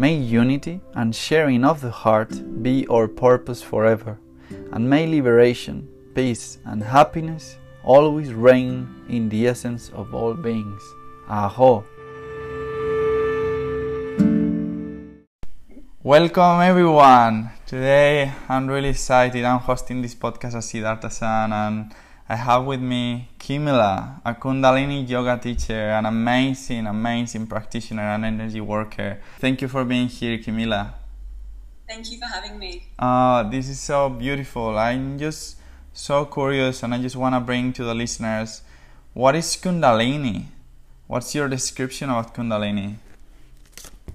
May unity and sharing of the heart be our purpose forever, and may liberation, peace, and happiness always reign in the essence of all beings. Aho! Welcome everyone! Today I'm really excited. I'm hosting this podcast as Siddhartha San and I have with me Kimilla, a Kundalini yoga teacher, an amazing, amazing practitioner and energy worker. Thank you for being here, Kimilla. Thank you for having me. Uh, this is so beautiful. I'm just so curious and I just want to bring to the listeners what is Kundalini? What's your description of Kundalini?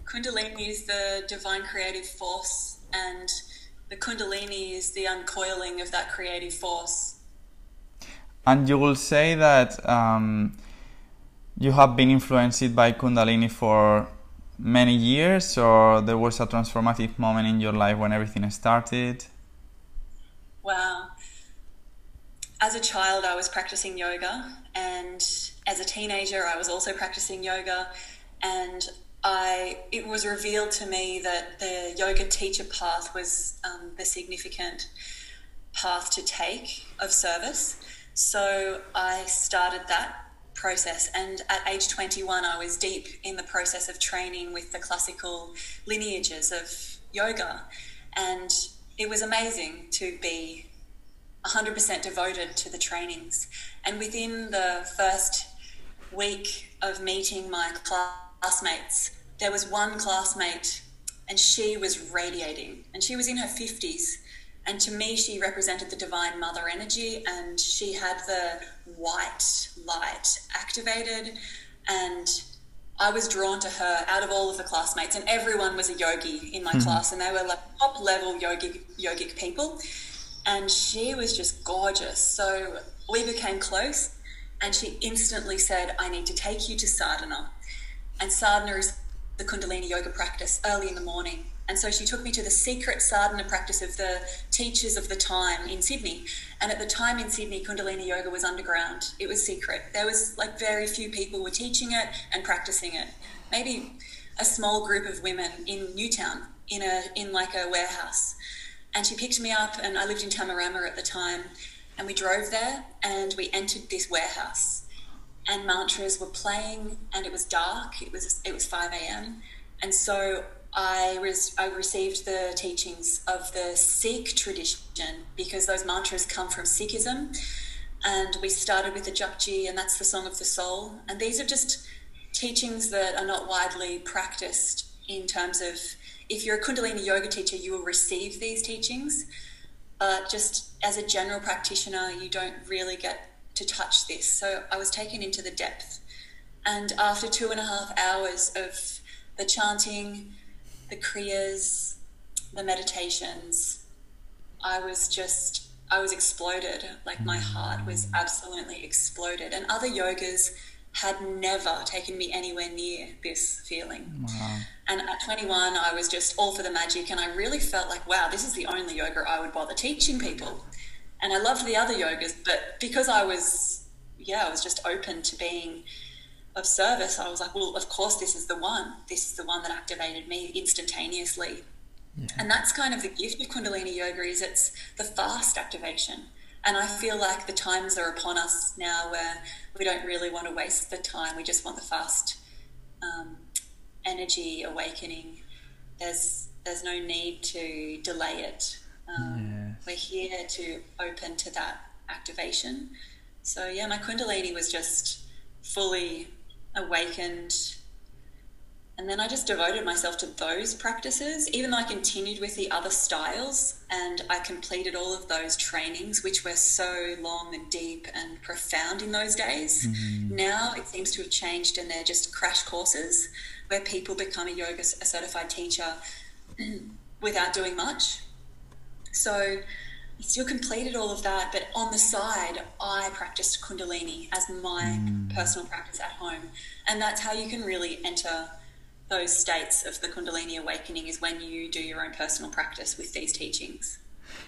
Kundalini is the divine creative force, and the Kundalini is the uncoiling of that creative force. And you will say that um, you have been influenced by Kundalini for many years, or there was a transformative moment in your life when everything started? Wow. As a child, I was practicing yoga, and as a teenager, I was also practicing yoga, and I it was revealed to me that the yoga teacher path was um, the significant path to take of service. So I started that process, and at age 21, I was deep in the process of training with the classical lineages of yoga, and it was amazing to be 100% devoted to the trainings. And within the first week of meeting my classmates, there was one classmate, and she was radiating, and she was in her 50s and to me, she represented the divine mother energy, and she had the white light activated. And I was drawn to her out of all of the classmates, and everyone was a yogi in my mm-hmm. class, and they were like top level yogic, yogic people. And she was just gorgeous. So we became close, and she instantly said, I need to take you to sadhana. And sadhana is the Kundalini yoga practice early in the morning. And so she took me to the secret sadhana practice of the teachers of the time in Sydney. And at the time in Sydney, Kundalini yoga was underground. It was secret. There was like very few people were teaching it and practicing it. Maybe a small group of women in Newtown in a in like a warehouse. And she picked me up and I lived in Tamarama at the time. And we drove there and we entered this warehouse. And mantras were playing and it was dark. It was it was 5 a.m. And so I, res- I received the teachings of the Sikh tradition because those mantras come from Sikhism. And we started with the Japji, and that's the Song of the Soul. And these are just teachings that are not widely practiced in terms of if you're a Kundalini yoga teacher, you will receive these teachings. But just as a general practitioner, you don't really get to touch this. So I was taken into the depth. And after two and a half hours of the chanting, the kriyas, the meditations, I was just, I was exploded. Like my heart was absolutely exploded. And other yogas had never taken me anywhere near this feeling. Wow. And at 21, I was just all for the magic, and I really felt like, wow, this is the only yoga I would bother teaching people. And I loved the other yogas, but because I was, yeah, I was just open to being of service, I was like, well, of course, this is the one. This is the one that activated me instantaneously. Yeah. And that's kind of the gift of Kundalini Yoga is it's the fast activation. And I feel like the times are upon us now where we don't really want to waste the time. We just want the fast um, energy awakening. There's there's no need to delay it. Um, yes. We're here to open to that activation. So yeah, my Kundalini was just fully awakened. And then I just devoted myself to those practices, even though I continued with the other styles and I completed all of those trainings, which were so long and deep and profound in those days. Mm-hmm. Now it seems to have changed and they're just crash courses where people become a yoga a certified teacher without doing much. So still completed all of that, but on the side, I practiced Kundalini as my mm. personal practice at home. And that's how you can really enter those states of the Kundalini awakening is when you do your own personal practice with these teachings.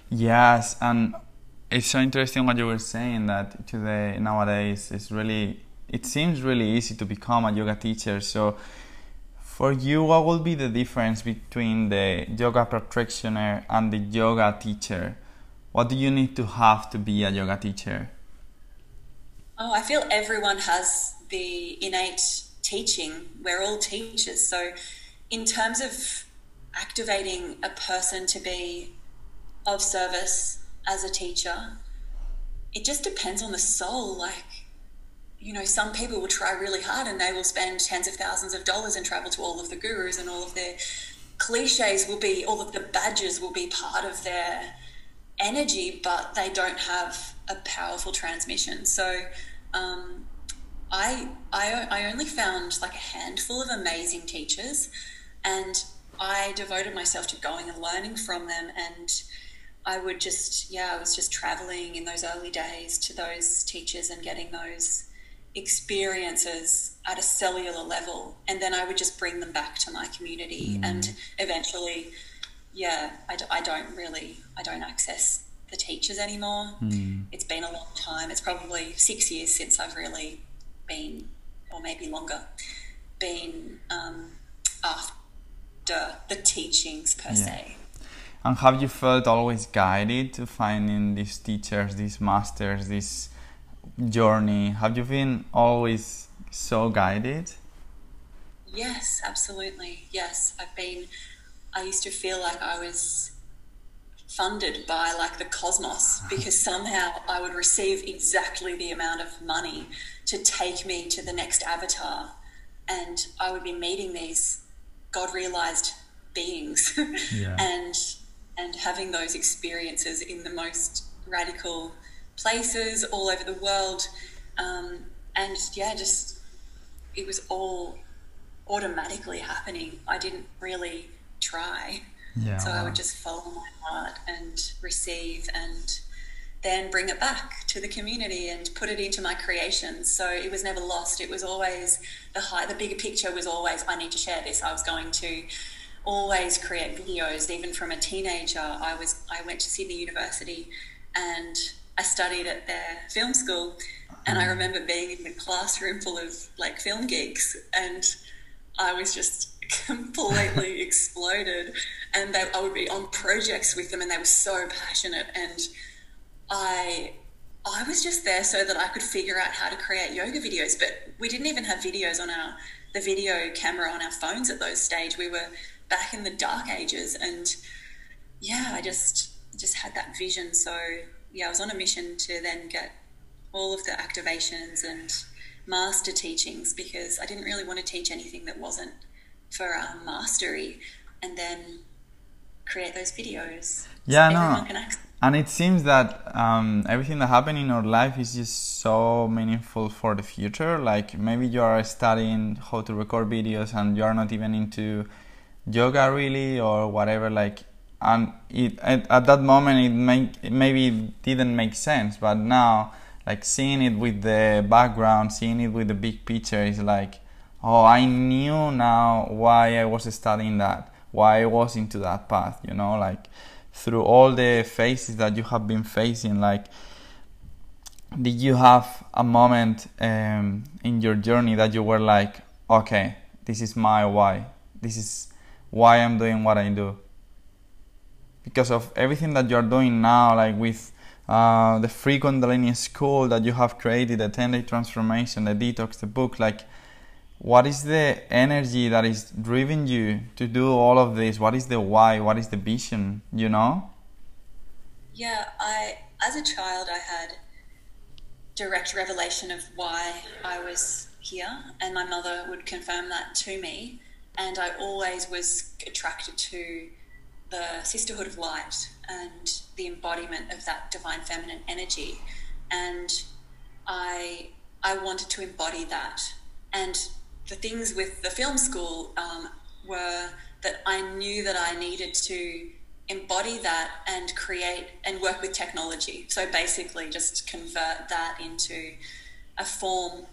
Yes, and it's so interesting what you were saying that today, nowadays, is really, it seems really easy to become a yoga teacher. So, for you, what will be the difference between the yoga practitioner and the yoga teacher? What do you need to have to be a yoga teacher? Oh, I feel everyone has the innate teaching. We're all teachers. So, in terms of activating a person to be of service as a teacher, it just depends on the soul. Like, you know, some people will try really hard and they will spend tens of thousands of dollars and travel to all of the gurus and all of their cliches will be, all of the badges will be part of their energy, but they don't have a powerful transmission. So um, I, I, I only found like a handful of amazing teachers, and I devoted myself to going and learning from them. And I would just, yeah, I was just traveling in those early days to those teachers and getting those experiences at a cellular level. And then I would just bring them back to my community. Mm. And eventually, yeah, I, I don't really, I don't access the teachers anymore. Mm. It's been a long time. It's probably six years since I've really been, or maybe longer, been um, after the teachings per yeah. se. And have you felt always guided to finding these teachers, these masters, this journey? Have you been always so guided? Yes, absolutely. Yes, I've been I used to feel like I was funded by like the cosmos because somehow I would receive exactly the amount of money to take me to the next avatar. And I would be meeting these God realized beings yeah. and and having those experiences in the most radical places all over the world. Um, and yeah just it was all automatically happening. I didn't really try. Yeah, so wow. I would just follow my heart and receive and then bring it back to the community and put it into my creations. So it was never lost. It was always the high, the bigger picture was always, I need to share this. I was going to always create videos. Even from a teenager, I was, I went to Sydney University and I studied at their film school. And I mm. remember being in the classroom full of like film geeks and I was just completely exploded. And they, I would be on projects with them, and they were so passionate. And I, I was just there so that I could figure out how to create yoga videos. But we didn't even have videos on our the video camera on our phones at those stage. We were back in the dark ages, and yeah, I just just had that vision. So yeah, I was on a mission to then get all of the activations and master teachings because I didn't really want to teach anything that wasn't for um, mastery, and then create those videos. Yeah, so no. And it seems that um, everything that happened in our life is just so meaningful for the future. Like maybe you are studying how to record videos and you are not even into yoga really or whatever. Like, and it at, at that moment it, make, it maybe didn't make sense, but now like seeing it with the background, seeing it with the big picture is like, oh, I knew now why I was studying that, why I was into that path, you know, like through all the phases that you have been facing, like, did you have a moment um, in your journey that you were like, okay, this is my why, this is why I'm doing what I do? Because of everything that you're doing now, like with uh, the free Kundalini school that you have created, the 10 day transformation, the detox, the book, like what is the energy that is driving you to do all of this? What is the why? What is the vision? You know? Yeah, I, as a child, I had direct revelation of why I was here, and my mother would confirm that to me. And I always was attracted to the sisterhood of light and the embodiment of that divine feminine energy. And I I wanted to embody that. And the things with the film school um, were that I knew that I needed to embody that and create and work with technology. So basically, just convert that into a form,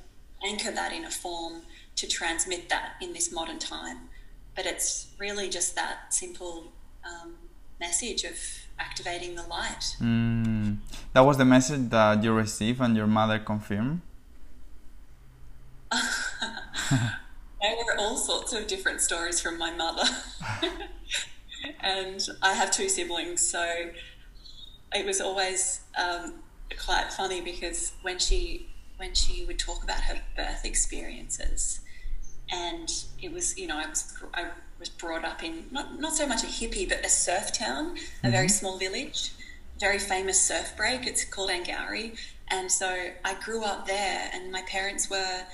anchor that in a form to transmit that in this modern time. But it's really just that simple um, message of activating the light. Mm. That was the message that you received and your mother confirmed? there were all sorts of different stories from my mother. and I have two siblings, so it was always um, quite funny because when she when she would talk about her birth experiences, and it was you know I was I was brought up in not not so much a hippie but a surf town, a mm-hmm. very small village, very famous surf break. It's called Angourie, and so I grew up there, and my parents were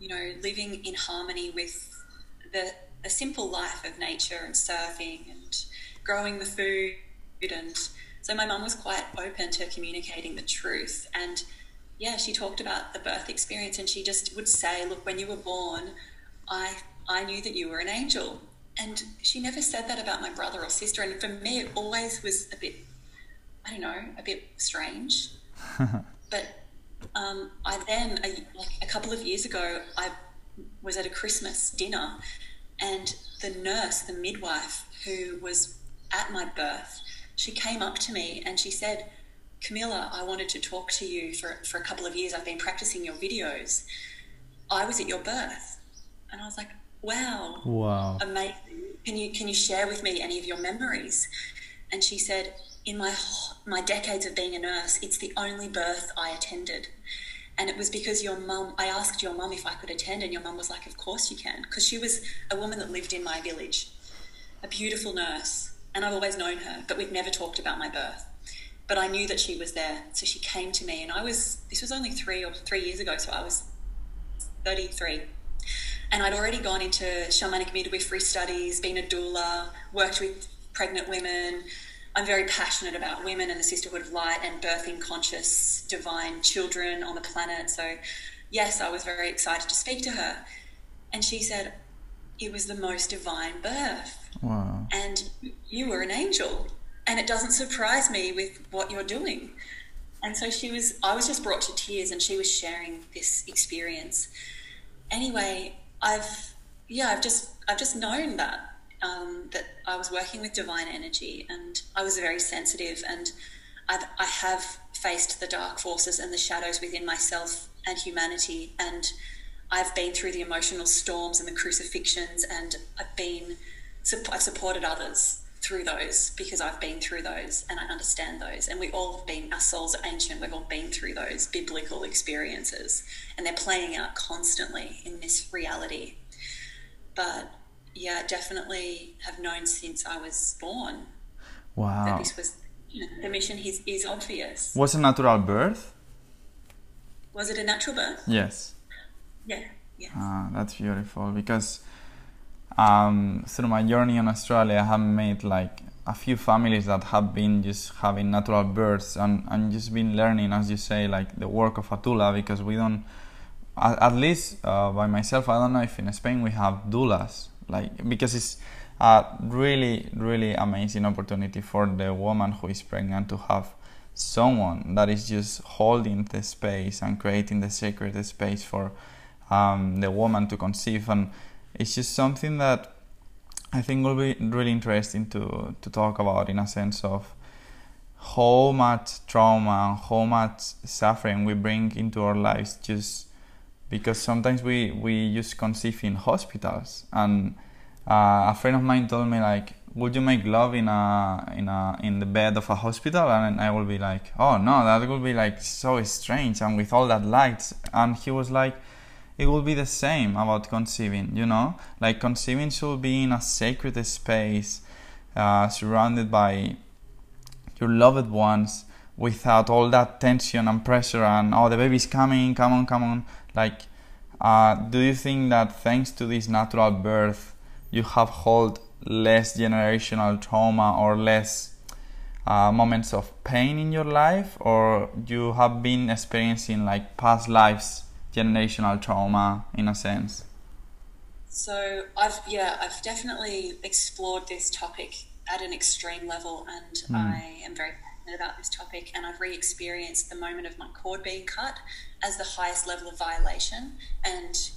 you know, living in harmony with the, the simple life of nature and surfing and growing the food. And so my mum was quite open to communicating the truth. And yeah, she talked about the birth experience and she just would say, look, when you were born, I, I knew that you were an angel. And she never said that about my brother or sister. And for me, it always was a bit, I don't know, a bit strange. but um, I then, a, like a couple of years ago, I was at a Christmas dinner, and the nurse, the midwife who was at my birth, she came up to me and she said, Kimilla, I wanted to talk to you for, for a couple of years. I've been practicing your videos. I was at your birth. And I was like, wow. Wow. Amazing. Can you, can you share with me any of your memories? And she said, in my my decades of being a nurse, it's the only birth I attended. And it was because your mum, I asked your mum if I could attend, and your mum was like, Of course you can. Because she was a woman that lived in my village, a beautiful nurse. And I've always known her, but we've never talked about my birth. But I knew that she was there. So she came to me, and I was, this was only three or three years ago, so I was 33. And I'd already gone into shamanic midwifery studies, been a doula, worked with pregnant women, I'm very passionate about women and the sisterhood of light and birthing conscious divine children on the planet. So, yes, I was very excited to speak to her. And she said, It was the most divine birth. Wow. And you were an angel. And it doesn't surprise me with what you're doing. And so she was, I was just brought to tears and she was sharing this experience. Anyway, I've, yeah, I've just, I've just known that um, that I was working with divine energy and I was very sensitive and I've, I have faced the dark forces and the shadows within myself and humanity and I've been through the emotional storms and the crucifixions and I've been I've supported others through those because I've been through those and I understand those. And we all have been, our souls are ancient, we've all been through those biblical experiences and they're playing out constantly in this reality. But yeah, definitely have known since I was born wow. that this was you know, the mission is, is obvious. Was a natural birth? Was it a natural birth? Yes. Yeah. Yes. Ah, that's beautiful because um, through my journey in Australia, I have made like a few families that have been just having natural births and, and just been learning, as you say, like the work of a doula because we don't, at, at least uh, by myself, I don't know if in Spain we have doulas, like because it's a really, really amazing opportunity for the woman who is pregnant to have someone that is just holding the space and creating the sacred space for um, the woman to conceive. And it's just something that I think will be really interesting to, to talk about in a sense of how much trauma, and how much suffering we bring into our lives just because sometimes we, we just conceive in hospitals and uh, a friend of mine told me like would you make love in a in a in the bed of a hospital and I will be like oh no that would be like so strange and with all that lights and he was like it will be the same about conceiving, you know? Like conceiving should be in a sacred space, uh, surrounded by your loved ones, without all that tension and pressure and oh the baby's coming, come on, come on. Like, uh, do you think that thanks to this natural birth, you have held less generational trauma or less uh, moments of pain in your life, or you have been experiencing like past lives? generational trauma in a sense? So I've yeah I've definitely explored this topic at an extreme level, and mm. I am very passionate about this topic. And I've re-experienced the moment of my cord being cut as the highest level of violation. And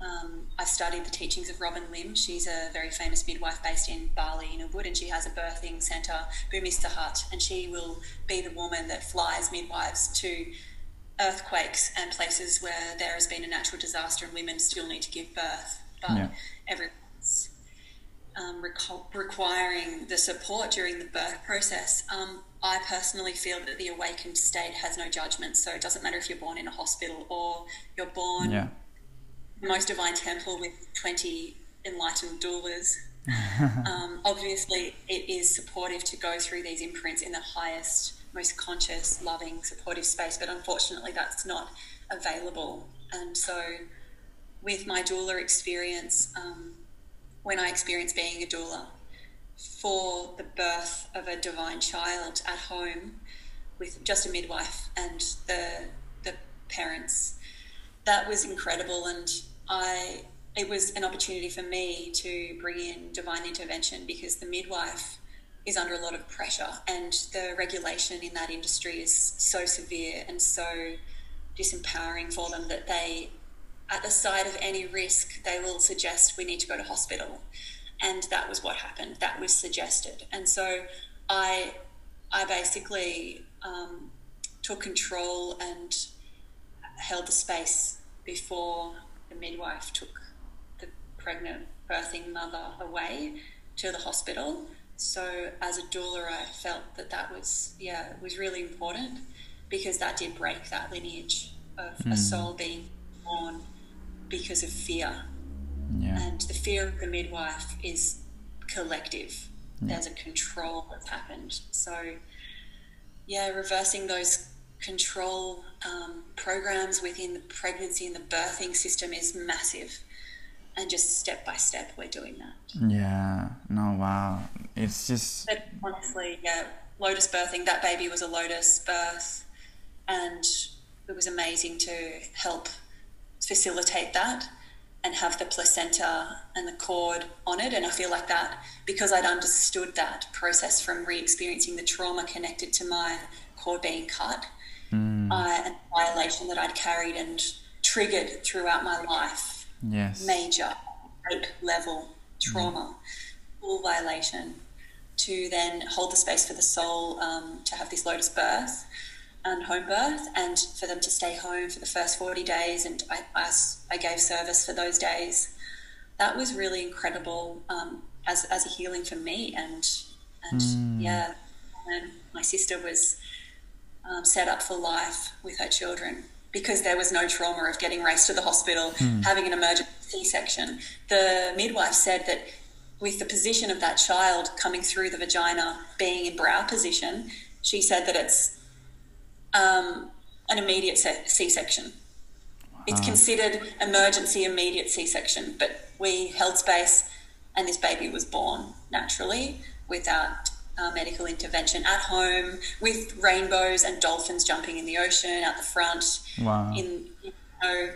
um, I've studied the teachings of Robin Lim. She's a very famous midwife based in Bali, in Ubud, and she has a birthing centre, Bumi Sehat, and she will be the woman that flies midwives to earthquakes and places where there has been a natural disaster and women still need to give birth, but yeah. everyone's um, requiring the support during the birth process. Um, I personally feel that the awakened state has no judgment, so it doesn't matter if you're born in a hospital or you're born yeah. most divine temple with 20 enlightened doulas. um, obviously, it is supportive to go through these imprints in the highest most conscious, loving, supportive space, but unfortunately that's not available. And so, with my doula experience, um, when I experienced being a doula for the birth of a divine child at home with just a midwife and the the parents, that was incredible. And I it was an opportunity for me to bring in divine intervention because the midwife is under a lot of pressure, and the regulation in that industry is so severe and so disempowering for them that they, at the sight of any risk, they will suggest we need to go to hospital. And that was what happened. That was suggested. And so I, I basically um, took control and held the space before the midwife took the pregnant birthing mother away to the hospital so as a doula, I felt that that was yeah was really important because that did break that lineage of mm. a hmm. soul being born because of fear. Yeah. And the fear of the midwife is collective. Yeah. There's a control that's happened. So yeah, reversing those control um, programs within the pregnancy and the birthing system is massive and just step by step we're doing that yeah no wow it's just but honestly yeah lotus birthing that baby was a lotus birth and it was amazing to help facilitate that and have the placenta and the cord on it and i feel like that because i'd understood that process from re-experiencing the trauma connected to my cord being cut mm. uh, and violation that i'd carried and triggered throughout my life yes. major rape level trauma, mm. full violation, to then hold the space for the soul um, to have this lotus birth and home birth, and for them to stay home for the first 40 days. And I, I, I gave service for those days. That was really incredible um, as, as a healing for me. And And mm. yeah, and my sister was um, set up for life with her children because there was no trauma of getting raced to the hospital, mm. having an emergency section. The midwife said that with the position of that child coming through the vagina being in brow position, she said that it's um, an immediate C section. It's considered emergency immediate C section, but we held space and this baby was born naturally without uh, medical intervention at home with rainbows and dolphins jumping in the ocean out the front. Wow. In, you know,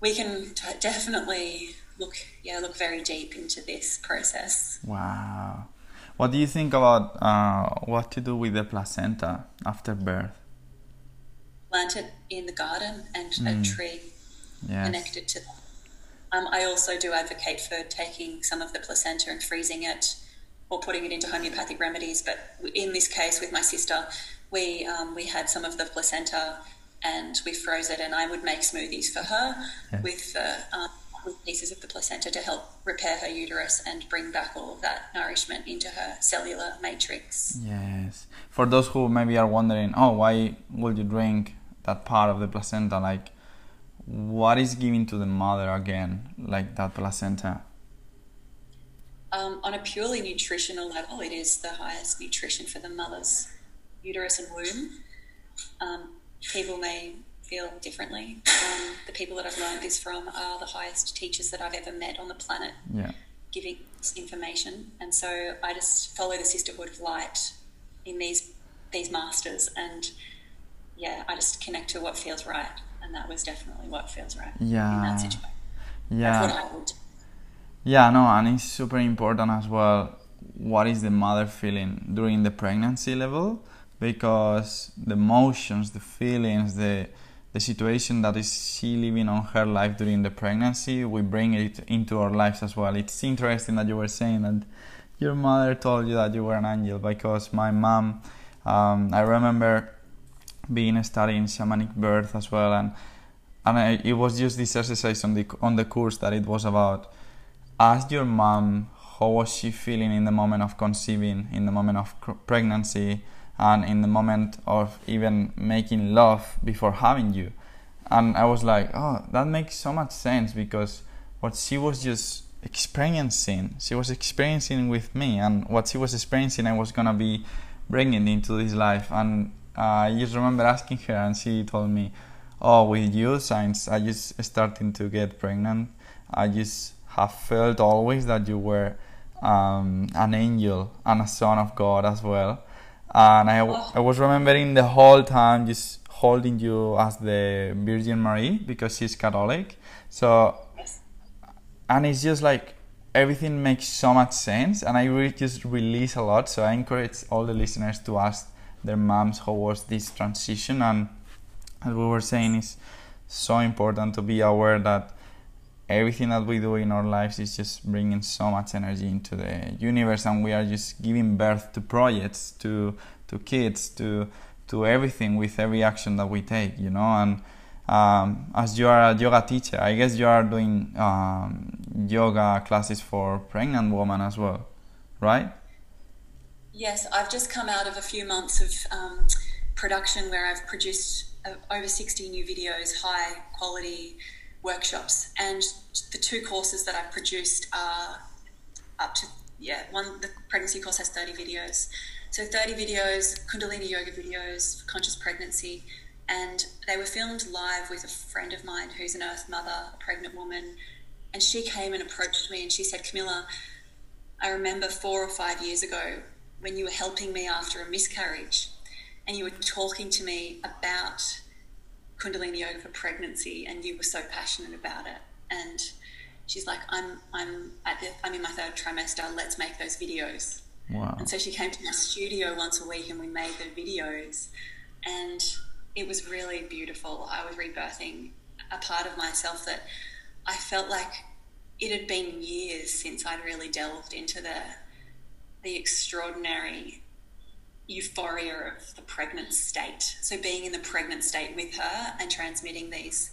we can t- definitely look, yeah, look very deep into this process. Wow. What do you think about uh, what to do with the placenta after birth? Plant it in the garden and mm. a tree yes. connected to that. Um, I also do advocate for taking some of the placenta and freezing it or putting it into homeopathic remedies. But in this case, with my sister, we um, we had some of the placenta and we froze it, and I would make smoothies for her yes. with the um, with pieces of the placenta to help repair her uterus and bring back all of that nourishment into her cellular matrix. Yes. For those who maybe are wondering, oh, why would you drink that part of the placenta? Like, what is given to the mother again, like that placenta? Um, on a purely nutritional level, it is the highest nutrition for the mother's uterus and womb. Um, people may feel differently. Um, the people that I've learned this from are the highest teachers that I've ever met on the planet, yeah. giving this information. And so I just follow the sisterhood of light in these these masters, and yeah, I just connect to what feels right, and that was definitely what feels right yeah. in that situation. Yeah. That's what I would. Yeah, no, and it's super important as well. What is the mother feeling during the pregnancy level? Because the emotions, the feelings, the the situation that is she living on her life during the pregnancy, we bring it into our lives as well. It's interesting that you were saying that your mother told you that you were an angel because my mom, um, I remember being studying shamanic birth as well, and and I, it was just this exercise on the on the course that it was about ask your mom how was she feeling in the moment of conceiving, in the moment of pregnancy, and in the moment of even making love before having you. And I was like, oh, that makes so much sense because what she was just experiencing, she was experiencing with me, and what she was experiencing, I was gonna be bringing into this life. And I just remember asking her, and she told me, "Oh, with you, since I just starting to get pregnant, I just have felt always that you were um, an angel and a son of God as well. And I. I was remembering the whole time just holding you as the Virgin Marie because she's Catholic. So, and it's just like everything makes so much sense, and I really just release a lot. So I encourage all the listeners to ask their moms how was this transition, and as we were saying, it's so important to be aware that everything that we do in our lives is just bringing so much energy into the universe and we are just giving birth to projects to to kids to to everything with every action that we take you know? And um, as you are a yoga teacher i guess you are doing um, yoga classes for pregnant women as well right yes i've just come out of a few months of um, production where i've produced uh, over 60 new videos high quality workshops. And the two courses that I've produced are up to, yeah, one, the pregnancy course has 30 videos. So 30 videos, Kundalini yoga videos, conscious pregnancy. And they were filmed live with a friend of mine who's an earth mother, a pregnant woman. And she came and approached me and she said, Kimilla, I remember four or five years ago when you were helping me after a miscarriage and you were talking to me about Kundalini yoga for pregnancy, and you were so passionate about it. And she's like, I'm, I'm at the, I'm in my third trimester. Let's make those videos. Wow. And so she came to my studio once a week, and we made the videos, and it was really beautiful. I was rebirthing a part of myself that I felt like it had been years since I'd really delved into the the extraordinary euphoria of the pregnant state. So being in the pregnant state with her and transmitting these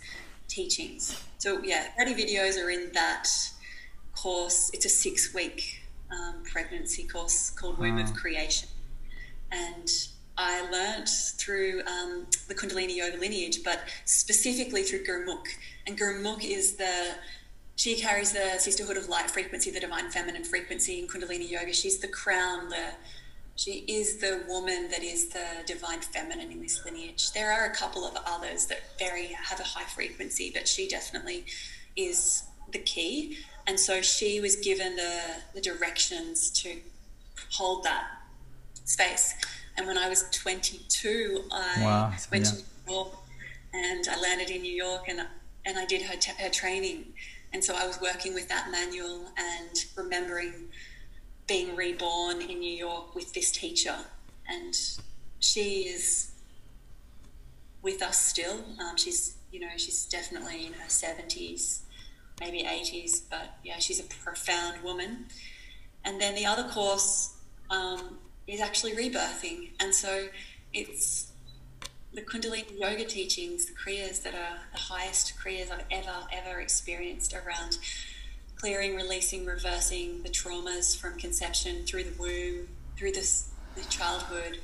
teachings. So yeah, 30 videos are in that course. It's a six week um, pregnancy course called Womb of Creation. And I learnt through um, the Kundalini Yoga lineage, but specifically through Gurmukh. And Gurmukh is the, she carries the Sisterhood of Light frequency, the Divine Feminine frequency in Kundalini Yoga. She's the crown, the she is the woman that is the divine feminine in this lineage. There are a couple of others that very have a high frequency, but she definitely is the key. And so she was given the, the directions to hold that space. And when I was 22, I wow. went yeah. to New York and I landed in New York and, and I did her, t- her training. And so I was working with that manual and remembering being reborn in New York with this teacher, and she is with us still. Um, she's you know she's definitely in her seventies, maybe eighties, but yeah, she's a profound woman. And then the other course um, is actually rebirthing, and so it's the Kundalini yoga teachings, the kriyas that are the highest kriyas I've ever ever experienced around clearing, releasing, reversing the traumas from conception through the womb, through this, the childhood.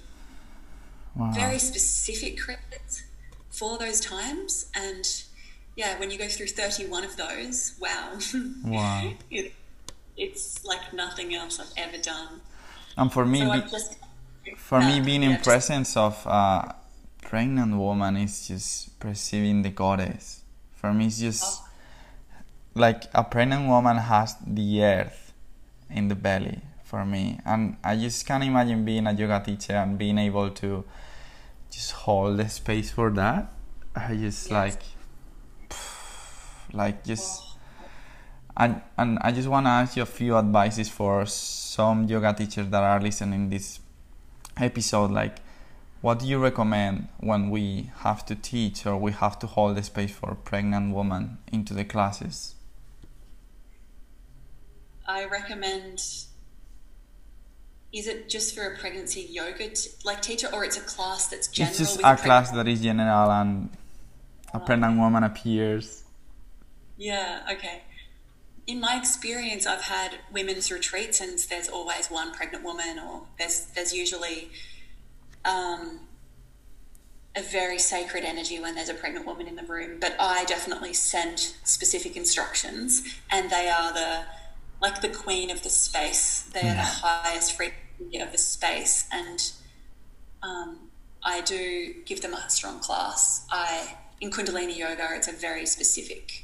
Wow. Very specific Kriyas for those times. And yeah, when you go through 31 of those, wow. Wow. it, it's like nothing else I've ever done. And for me, so be, just, for uh, me, being yeah, in presence of a pregnant woman is just perceiving the goddess. For me, it's just oh like a pregnant woman has the earth in the belly for me and i just can't imagine being a yoga teacher and being able to just hold the space for that i just yes. like like just and and i just want to ask you a few advices for some yoga teachers that are listening this episode like what do you recommend when we have to teach or we have to hold the space for a pregnant women into the classes I recommend. Is it just for a pregnancy yoga t- like teacher, or it's a class that's general? It's just a class that is general, and a oh. pregnant woman appears. Yeah. Okay. In my experience, I've had women's retreats, and there's always one pregnant woman, or there's there's usually um, a very sacred energy when there's a pregnant woman in the room. But I definitely send specific instructions, and they are the like the queen of the space. They're the highest frequency of the space, and um, I do give them a strong class. I in Kundalini yoga, it's a very specific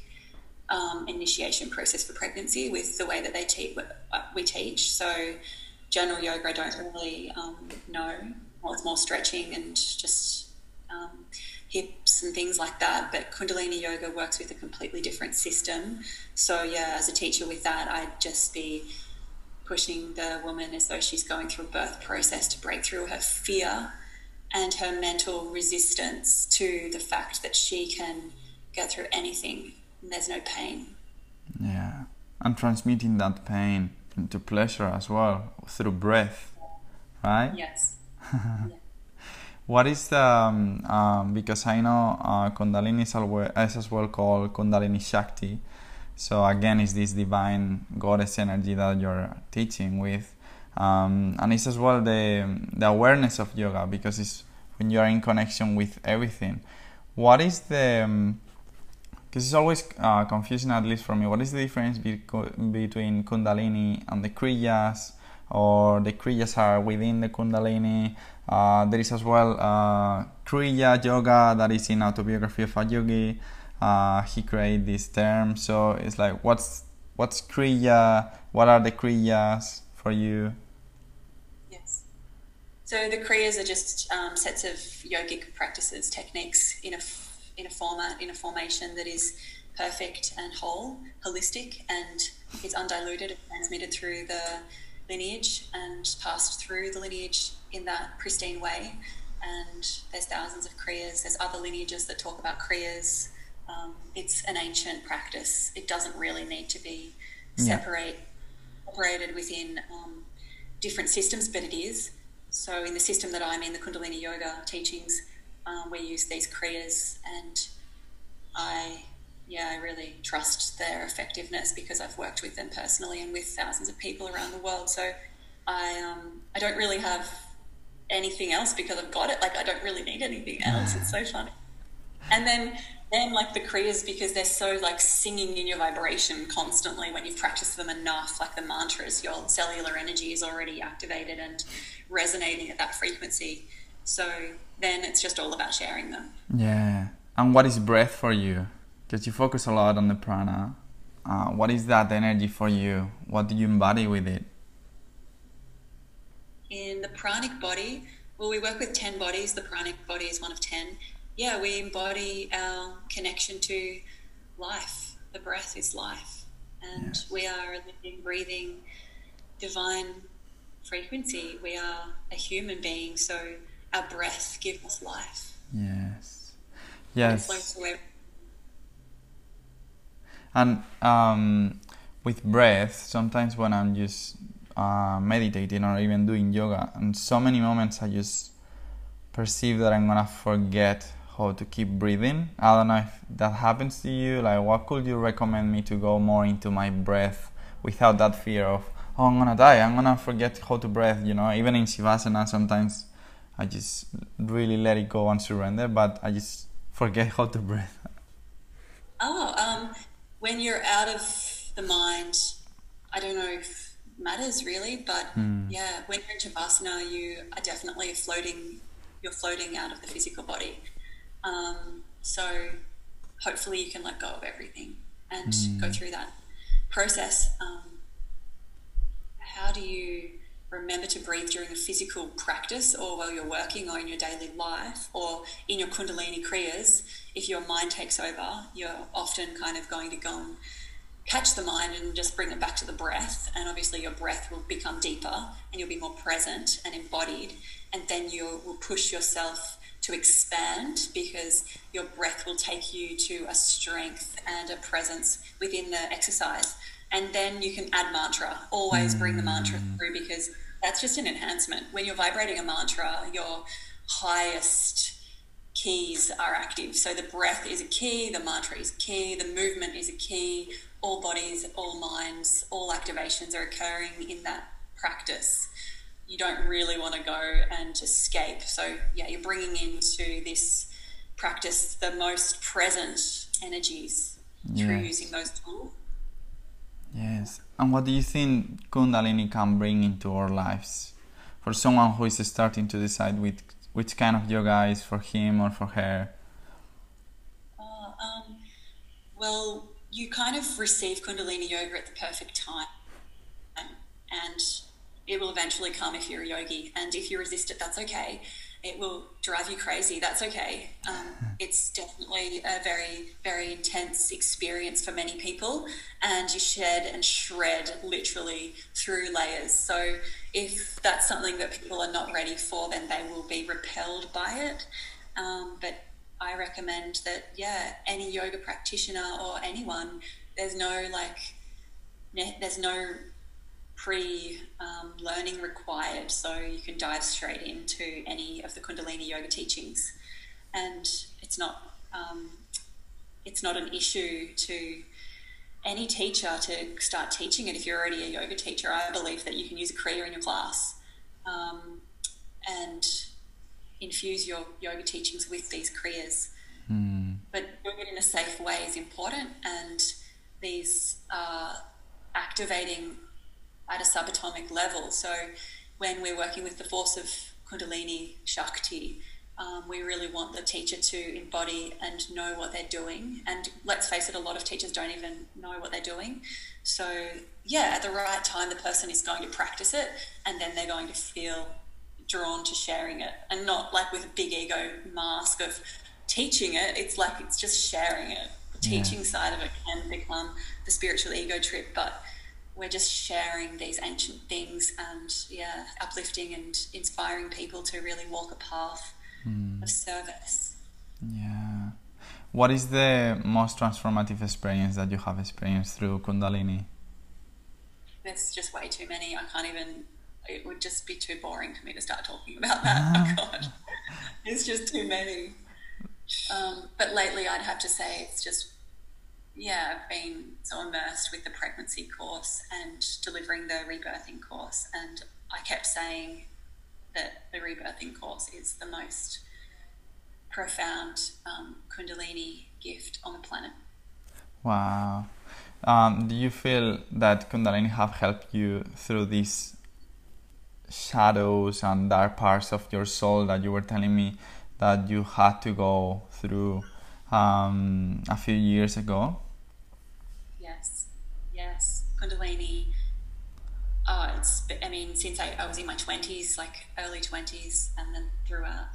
um, initiation process for pregnancy with the way that they teach. We teach so general yoga. I don't really um, know. Well, it's more stretching and just um, hips and things like that. But Kundalini yoga works with a completely different system. So, yeah, as a teacher with that, I'd just be pushing the woman as though she's going through a birth process to break through her fear and her mental resistance to the fact that she can get through anything and there's no pain. Yeah, and transmitting that pain into pleasure as well through breath, right? Yes. What is the um, um, because I know uh, Kundalini is, is as well called Kundalini Shakti. So again, it's this divine goddess energy that you're teaching with, um, and it's as well the the awareness of yoga because it's when you are in connection with everything. What is the because um, it's always uh, confusing at least for me. What is the difference be- between Kundalini and the Kriyas? Or the kriyas are within the kundalini. Uh, there is as well uh, kriya yoga that is in autobiography of a yogi. Uh, he created this term. So it's like what's what's kriya? What are the kriyas for you? Yes. So the kriyas are just um, sets of yogic practices techniques in a in a format in a formation that is perfect and whole holistic and it's undiluted and transmitted through the lineage and passed through the lineage in that pristine way. And there's thousands of kriyas. There's other lineages that talk about kriyas. Um, it's an ancient practice. It doesn't really need to be separate, yeah. operated within um, different systems, but it is. So in the system that I'm in, the Kundalini Yoga teachings, um, we use these kriyas, and I yeah, I really trust their effectiveness because I've worked with them personally and with thousands of people around the world. So I um, I don't really have anything else because I've got it. Like I don't really need anything else. It's so funny. And then then like the kriyas because they're so like singing in your vibration constantly when you've practiced them enough like the mantras your cellular energy is already activated and resonating at that frequency so then it's just all about sharing them yeah and what is breath for you because you focus a lot on the prana uh, what is that energy for you what do you embody with it in the pranic body well we work with 10 bodies the pranic body is one of 10 yeah, we embody our connection to life. The breath is life. And yes. we are a living, breathing, divine frequency. We are a human being, so our breath gives us life. Yes. Yes. And um, with breath, sometimes when I'm just uh, meditating or even doing yoga, and so many moments I just perceive that I'm gonna forget how to keep breathing. I don't know if that happens to you. Like, what could you recommend me to go more into my breath without that fear of, oh, I'm gonna die, I'm gonna forget how to breathe, you know? Even in Shavasana, sometimes I just really let it go and surrender, but I just forget how to breathe. Oh, um, when you're out of the mind, I don't know if matters really, but hmm. yeah, when you're in Shavasana, you are definitely floating. You're floating out of the physical body. Um, so hopefully you can let go of everything and mm. go through that process. Um, how do you remember to breathe during a physical practice or while you're working or in your daily life or in your Kundalini Kriyas? If your mind takes over, you're often kind of going to go and catch the mind and just bring it back to the breath. And obviously, your breath will become deeper and you'll be more present and embodied. And then you will push yourself to expand because your breath will take you to a strength and a presence within the exercise. And then you can add mantra. Always bring the mantra mm. through because that's just an enhancement. When you're vibrating a mantra, your highest keys are active. So the breath is a key, the mantra is key, the movement is a key. All bodies, all minds, all activations are occurring in that practice you don't really want to go and escape. So, yeah, you're bringing into this practice the most present energies through using those tools. Yes. And what do you think Kundalini can bring into our lives for someone who is starting to decide which, which kind of yoga is for him or for her? Uh, um, well, you kind of receive Kundalini yoga at the perfect time. And it will eventually come if you're a yogi. And if you resist it, that's okay. It will drive you crazy. That's okay. Um, it's definitely a very, very intense experience for many people. And you shed and shred literally through layers. So if that's something that people are not ready for, then they will be repelled by it. Um, but I recommend that, yeah, any yoga practitioner or anyone, there's no like, there's no pre um, learning required, so you can dive straight into any of the Kundalini yoga teachings, and it's not um, it's not an issue to any teacher to start teaching it. If you're already a yoga teacher, I believe that you can use a Kriya in your class um, and infuse your yoga teachings with these Kriyas. Mm. But doing it in a safe way is important, and these are activating at a subatomic level. So when we're working with the force of Kundalini Shakti, um, we really want the teacher to embody and know what they're doing. And let's face it, a lot of teachers don't even know what they're doing. So, yeah, at the right time, the person is going to practice it and then they're going to feel drawn to sharing it and not like with a big ego mask of teaching it. It's like it's just sharing it. The teaching yeah. side of it can become the spiritual ego trip, but we're just sharing these ancient things and yeah, uplifting and inspiring people to really walk a path mm. of service. Yeah. What is the most transformative experience that you have experienced through Kundalini? There's just way too many. I can't even. It would just be too boring for me to start talking about that. Oh, ah. God, it's just too many. Um, but lately, I'd have to say it's just yeah, I've been so immersed with the pregnancy course and delivering the rebirthing course, and I kept saying that the rebirthing course is the most profound um, Kundalini gift on the planet. Wow. Um, do you feel that Kundalini have helped you through these shadows and dark parts of your soul that you were telling me that you had to go through um, a few years ago? Yes, yes. Kundalini. Uh, it's. I mean, since I, I was in my twenties, like early twenties, and then throughout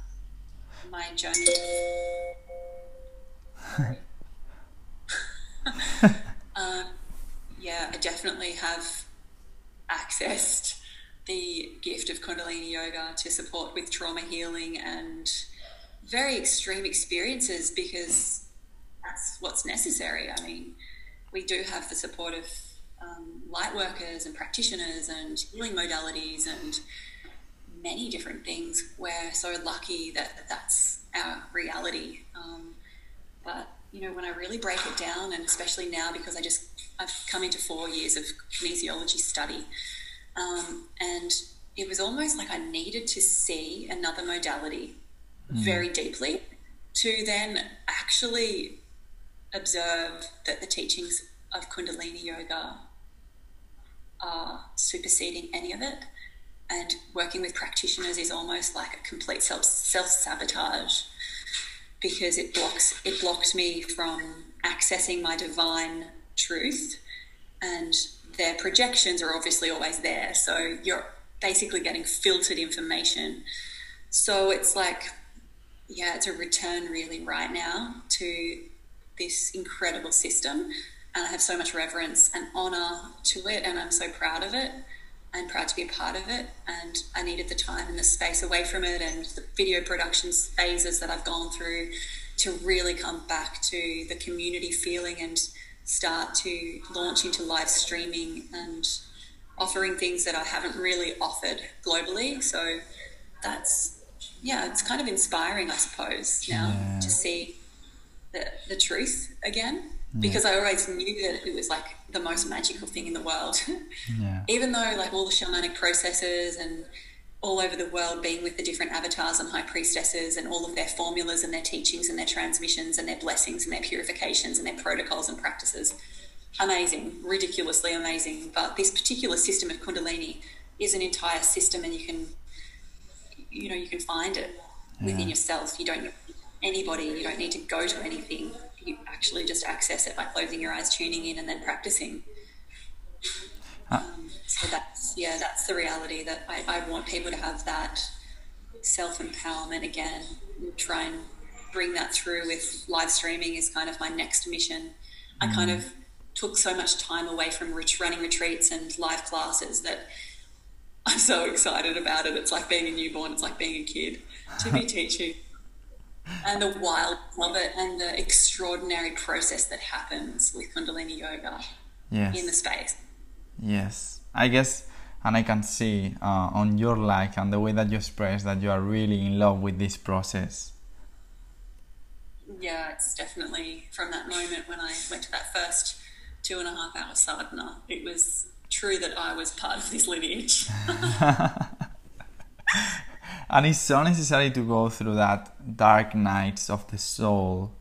my journey. um, yeah, I definitely have accessed the gift of Kundalini yoga to support with trauma healing and very extreme experiences because that's what's necessary. I mean, we do have the support of um, light workers and practitioners and healing modalities and many different things. We're so lucky that that's our reality. Um, but you know, when I really break it down, and especially now because I just I've come into four years of kinesiology study, um, and it was almost like I needed to see another modality mm. very deeply to then actually observe that the teachings of Kundalini yoga are superseding any of it. And working with practitioners is almost like a complete self self sabotage because it blocks it blocked me from accessing my divine truth and their projections are obviously always there so you're basically getting filtered information so it's like yeah, it's a return really right now to this incredible system. And I have so much reverence and honor to it, and I'm so proud of it and proud to be a part of it. And I needed the time and the space away from it and the video production phases that I've gone through to really come back to the community feeling and start to launch into live streaming and offering things that I haven't really offered globally. So that's yeah, it's kind of inspiring, I suppose, now yeah. to see the, the truth again. Because I always knew that it was like the most magical thing in the world. yeah. Even though, like, all the shamanic processes and all over the world being with the different avatars and high priestesses and all of their formulas and their teachings and their transmissions and their blessings and their purifications and their protocols and practices. Amazing, ridiculously amazing. But this particular system of Kundalini is an entire system, and you can you know you can find it yeah. within yourself. You don't need anybody. You don't need to go to anything. You actually just access it by closing your eyes, tuning in, and then practicing. Uh, um, so that's yeah, that's the reality that I, I want people to have that self empowerment again. Try and bring that through with live streaming is kind of my next mission. I kind mm. of took so much time away from running retreats and live classes that I'm so excited about it. It's like being a newborn. It's like being a kid to be teaching. And the wild of it and the extraordinary process that happens with Kundalini yoga yes. in the space. Yes. I guess, and I can see uh, on your like and the way that you express that you are really in love with this process. Yeah, it's definitely from that moment when I went to that first two and a half hour sadhana. It was true that I was part of this lineage. and it's so necessary to go through that dark nights of the soul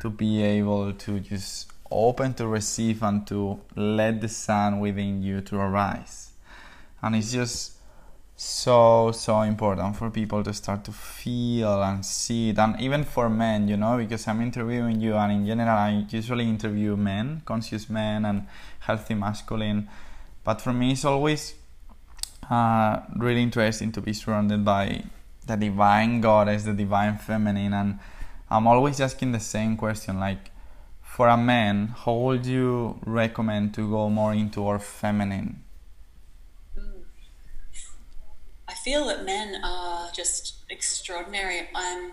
to be able to just open to receive and to let the sun within you to arise. And it's just so so important for people to start to feel and see it and even for men you know because i'm interviewing you and in general i usually interview men conscious men and healthy masculine but for me, it's always uh, really interesting to be surrounded by the divine goddess, the divine feminine, and I'm always asking the same question like, for a man, how would you recommend to go more into our feminine? I feel that men are just extraordinary. I'm.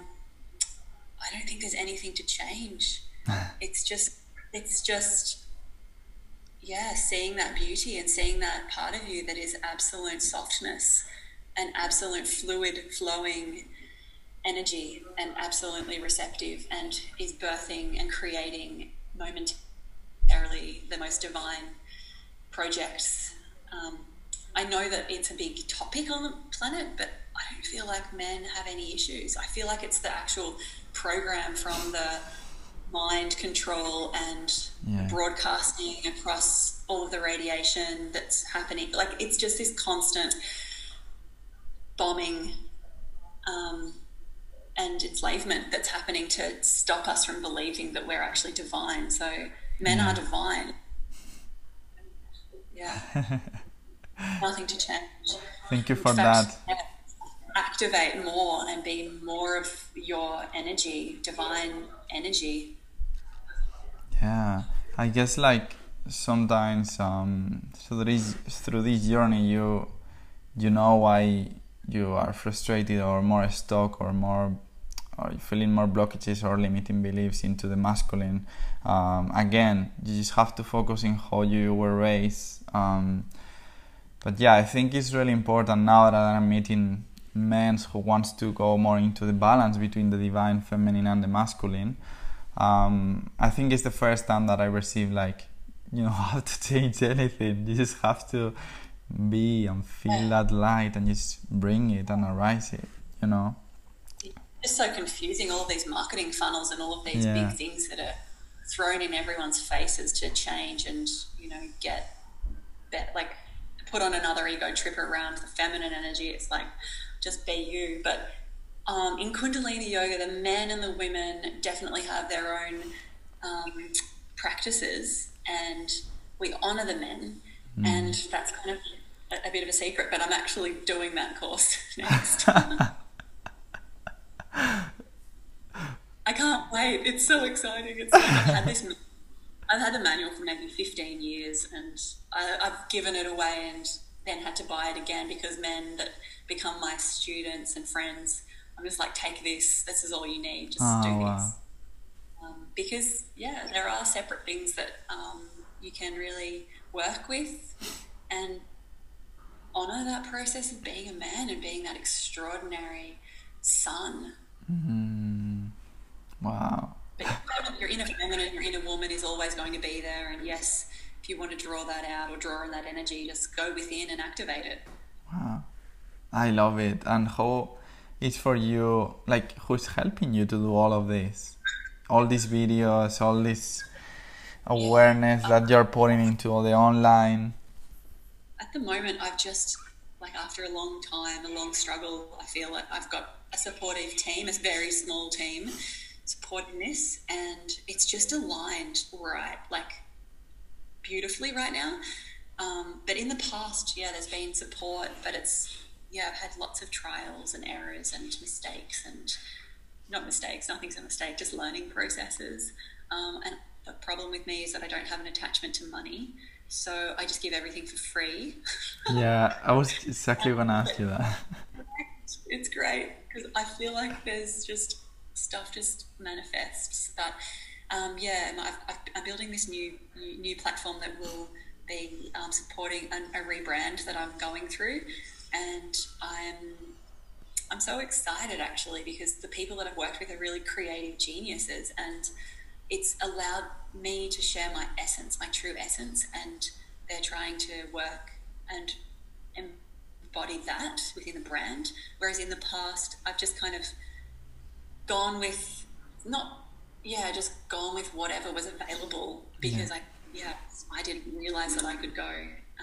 I don't think there's anything to change. it's just. It's just yeah, seeing that beauty and seeing that part of you that is absolute softness and absolute fluid flowing energy and absolutely receptive and is birthing and creating momentarily the most divine projects. Um, I know that it's a big topic on the planet, but I don't feel like men have any issues. I feel like it's the actual program from the mind control and yeah. broadcasting across all of the radiation that's happening. Like it's just this constant bombing um, and enslavement that's happening to stop us from believing that we're actually divine. So men yeah. are divine. Yeah. Nothing to change. Thank you for fact, that. Yeah, activate more and be more of your energy, divine energy. I guess like sometimes um, through this through this journey, you you know why you are frustrated or more stuck or more or feeling more blockages or limiting beliefs into the masculine. Um, again, you just have to focus in how you were raised. Um, but yeah, I think it's really important now that I'm meeting men who wants to go more into the balance between the divine feminine and the masculine. Um, I think it's the first time that I received like, you know, how to change anything. You just have to be and feel that light and just bring it and arise it, you know. It's so confusing, all of these marketing funnels and all of these yeah. big things that are thrown in everyone's faces to change and, you know, get, that like put on another ego trip around the feminine energy. It's like just be you. But um, in Kundalini yoga, the men and the women definitely have their own um, practices, and we honor the men. Mm. And that's kind of a, a, bit of a secret, but I'm actually doing that course next. I can't wait. It's so exciting. It's like I've had this I've had the manual for maybe 15 years and I, have given it away and then had to buy it again because men that become my students and friends, I'm just like, take this. This is all you need. Just oh, do wow. this. Um, because, yeah, there are separate things that um, you can really work with and honor that process of being a man and being that extraordinary son. Mm-hmm. Wow your inner feminine, your inner woman is always going to be there. And yes, if you want to draw that out or draw on that energy, just go within and activate it. Wow. I love it. And how is for you, like, who's helping you to do all of this? All these videos, all this awareness that you're putting into all the online? At the moment, I've just, like, after a long time, a long struggle, I feel like I've got a supportive team, a very small team supporting this, and it's just aligned right, like beautifully right now. Um, but in the past, yeah, there's been support, but it's yeah, I've had lots of trials and errors and mistakes and not mistakes, nothing's a mistake, just learning processes. Um, and the problem with me is that I don't have an attachment to money, so I just give everything for free. yeah, I was exactly going to ask you that. It's great because I feel like there's just stuff just manifests. But um, yeah, i am building this new new platform that will be um, supporting a, a rebrand that I'm going through, and I'm I'm so excited actually because the people that I've worked with are really creative geniuses, and it's allowed me to share my essence, my true essence, and they're trying to work and embody that within the brand. Whereas in the past, I've just kind of gone with not yeah just gone with whatever was available because yeah. I yeah I didn't realize that I could go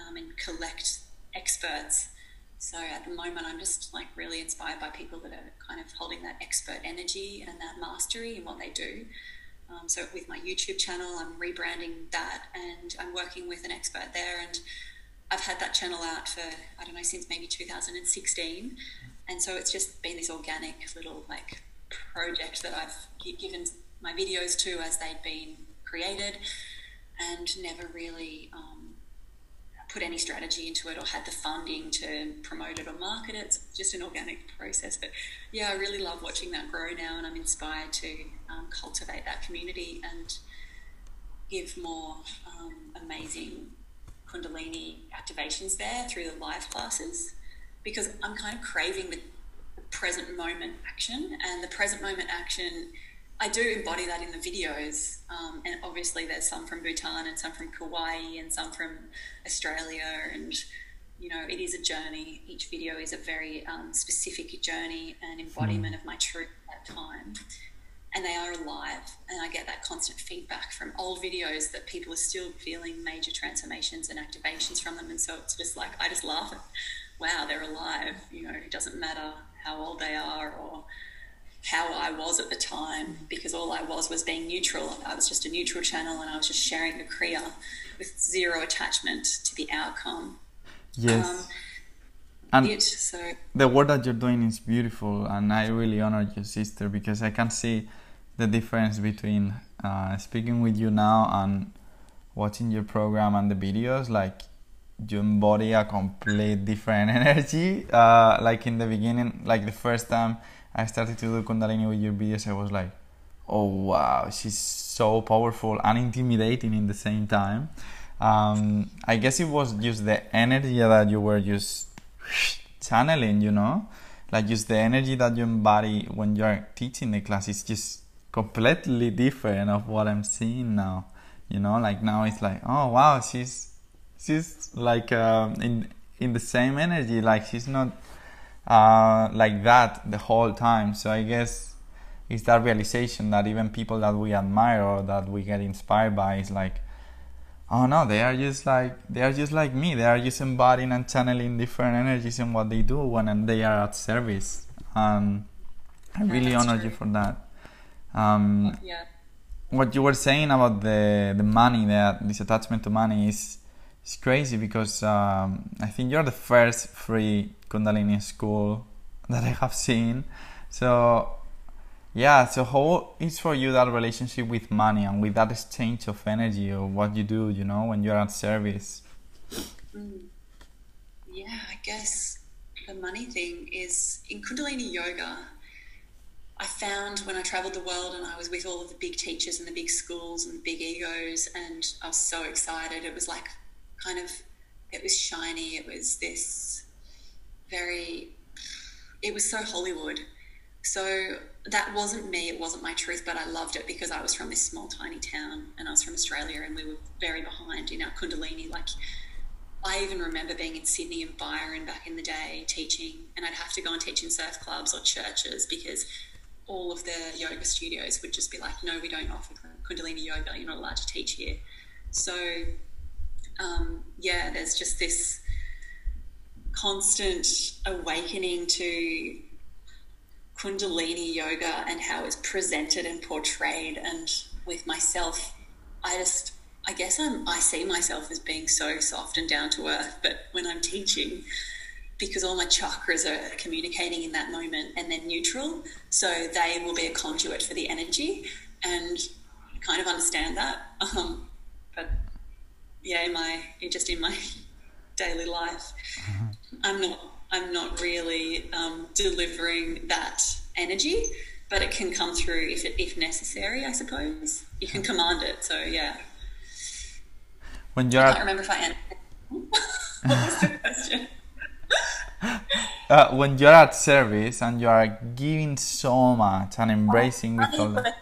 um, and collect experts. So at the moment, I'm just like really inspired by people that are kind of holding that expert energy and that mastery in what they do. Um, so with my YouTube channel, I'm rebranding that, and I'm working with an expert there. And I've had that channel out for I don't know since maybe 2016, and so it's just been this organic little like project that I've given my videos to as they'd been created and never really um, put any strategy into it or had the funding to promote it or market it. It's just an organic process. But yeah, I really love watching that grow now and I'm inspired to um, cultivate that community and give more um, amazing Kundalini activations there through the live classes because I'm kind of craving the present moment action, and the present moment action I do embody that in the videos, um, and obviously there's some from Bhutan and some from Kauai and some from Australia, and you know it is a journey. Each video is a very um, specific journey and embodiment mm. of my truth at that time, and they are alive. And I get that constant feedback from old videos that people are still feeling major transformations and activations from them, and so it's just like I just laugh at, wow, they're alive. You know, it doesn't matter how old they are or how I was at the time because all I was was being neutral. I was just a neutral channel and I was just sharing the Kriya with zero attachment to the outcome. Yes. Um, and it, so. the work that you're doing is beautiful, and I really honor your sister because I can see the difference between uh, speaking with you now and watching your program and the videos. Like you embody a complete different energy. Uh, like in the beginning, like the first time I started to do Kundalini with your videos, I was like, oh wow, she's so powerful and intimidating in the same time. Um, I guess it was just the energy that you were just channeling, you know, like just the energy that you embody when you're teaching the class is just completely different of what I'm seeing now. You know, like now it's like, oh wow, she's she's like um, in in the same energy, like she's not uh, like that the whole time. So I guess it's that realization that even people that we admire or that we get inspired by is like, oh no, they are just like they are just like me. They are just embodying and channeling different energies in what they do when and they are at service. And I really honor true. you for that. Um, yeah. What you were saying about the the money, that this attachment to money is it's crazy because um, I think you're the first free Kundalini school that I have seen. So, yeah, so how is for you that relationship with money and with that exchange of energy or what you do, you know, when you're at service? Mm. Yeah, I guess the money thing is in Kundalini yoga. I found when I traveled the world and I was with all of the big teachers and the big schools and the big egos, and I was so excited. It was like kind of it was shiny. It was this very. It was so Hollywood. So that wasn't me. It wasn't my truth, but I loved it because I was from this small, tiny town, and I was from Australia, and we were very behind in our Kundalini. Like I even remember being in Sydney and Byron back in the day teaching, and I'd have to go and teach in surf clubs or churches because all of the yoga studios would just be like, no, we don't offer Kundalini yoga. You're not allowed to teach here. So um, yeah, there's just this constant awakening to Kundalini yoga and how it's presented and portrayed. And with myself, I just, I guess I'm, I see myself as being so soft and down to earth. But when I'm teaching, because all my chakras are communicating in that moment and they're neutral, so they will be a conduit for the energy. And I kind of understand that. Um, but yeah, in my just in my daily life, mm-hmm. I'm not I'm not really um, delivering that energy, but it can come through if it, if necessary. I suppose you can command it. So yeah. When you're I can't remember if I answered. what was the question? Uh, when you're at service and you are giving so much and embracing with all that.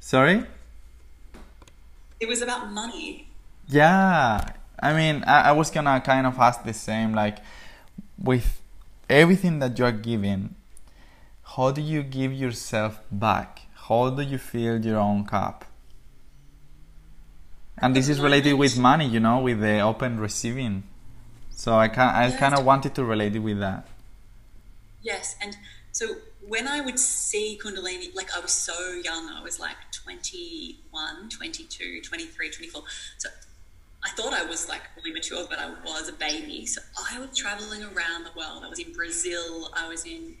Sorry? It was about money. Yeah, I mean, I, I was gonna kind of ask the same, like, with everything that you're giving, how do you give yourself back? How do you fill your own cup? And this is related with money, you know, with the open receiving. So I can I kind of wanted to relate it with that. Yes, and so when I would see Kundalini, like I was so young, I was like 21, 22, 23, 24. So I thought I was like fully mature, but I was a baby. So I was traveling around the world. I was in Brazil. I was in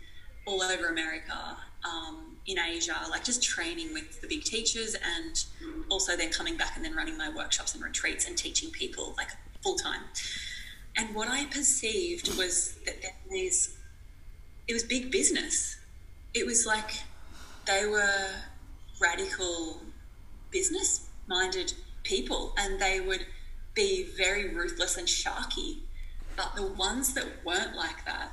all over America, um, in Asia, like just training with the big teachers and also then coming back and then running my workshops and retreats and teaching people like full time. And what I perceived was that there was, it was big business. It was like they were radical business minded people and they would be very ruthless and sharky. But the ones that weren't like that,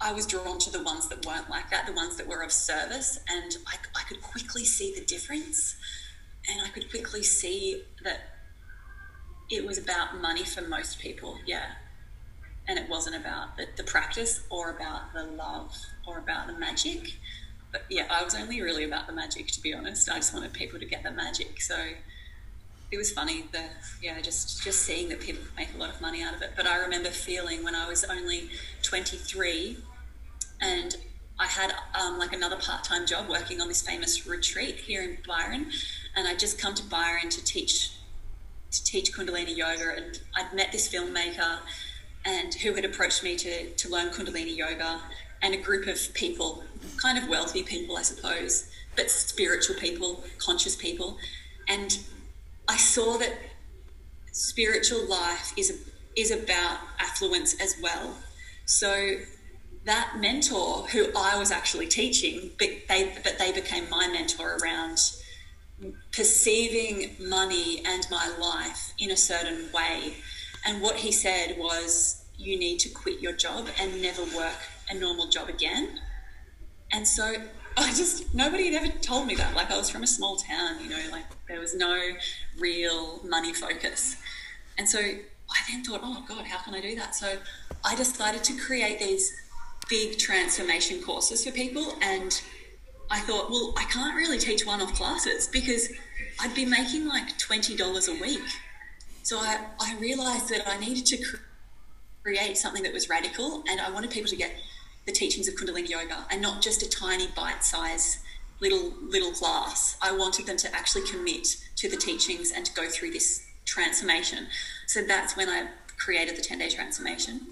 I was drawn to the ones that weren't like that, the ones that were of service, and I, I could quickly see the difference, and I could quickly see that it was about money for most people, yeah, and it wasn't about the, the practice or about the love or about the magic. But yeah, I was only really about the magic, to be honest. I just wanted people to get the magic, so it was funny the yeah just just seeing that people make a lot of money out of it. But i remember feeling when i was only 23 and i had um, like another part-time job working on this famous retreat here in byron. And i'd just come to byron to teach to teach kundalini yoga. And i'd met this filmmaker and who had approached me to, to learn kundalini yoga. And a group of people kind of wealthy people i suppose but spiritual people conscious people. And I saw that spiritual life is is about affluence as well. So that mentor who I was actually teaching, but they but they became my mentor around perceiving money and my life in a certain way. And what he said was, you need to quit your job and never work a normal job again. And so I just nobody had ever told me that. Like I was from a small town, you know, like there was no real money focus. And so I then thought, oh God, how can I do that? So I decided to create these big transformation courses for people. And I thought, well, I can't really teach one off classes because I'd be making like $20 a week. So I, I realized that I needed to create something that was radical and I wanted people to get the teachings of Kundalini Yoga and not just a tiny bite size little little class. I wanted them to actually commit to the teachings and to go through this transformation. So that's when I created the 10 day transformation.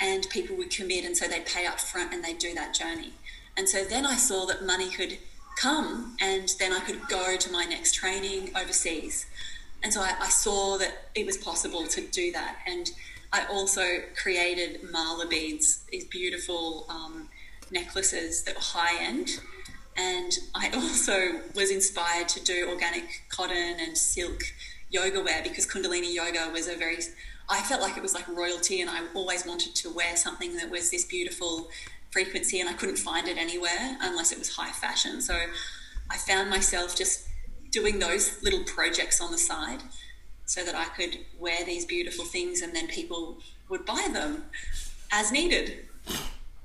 And people would commit, and so they'd pay up front and they'd do that journey. And so then I saw that money could come, and then I could go to my next training overseas. And so I, I saw that it was possible to do that. And I also created mala beads, these beautiful um, necklaces that were high end and I also was inspired to do organic cotton and silk yoga wear because Kundalini yoga was a very, I felt like it was like royalty, and I always wanted to wear something that was this beautiful frequency, and I couldn't find it anywhere unless it was high fashion. So I found myself just doing those little projects on the side so that I could wear these beautiful things and then people would buy them as needed.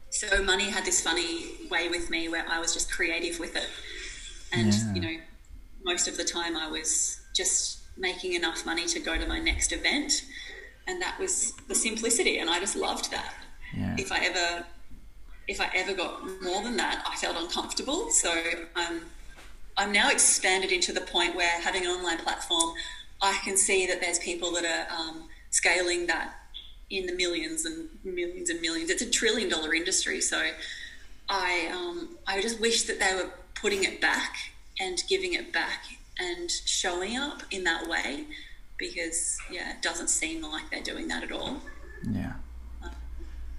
So money had this funny way with me where I was just creative with it. And, yeah. you know, most of the time I was just making enough money to go to my next event. And that was the simplicity. And I just loved that. Yeah. If I ever if I ever got more than that, I felt uncomfortable. So I'm I'm now expanded into the point where having an online platform, I can see that there's people that are um, scaling that in the millions and millions and millions. It's a trillion dollar industry. So I, um, I just wish that they were putting it back and giving it back and showing up in that way because, yeah, it doesn't seem like they're doing that at all. Yeah.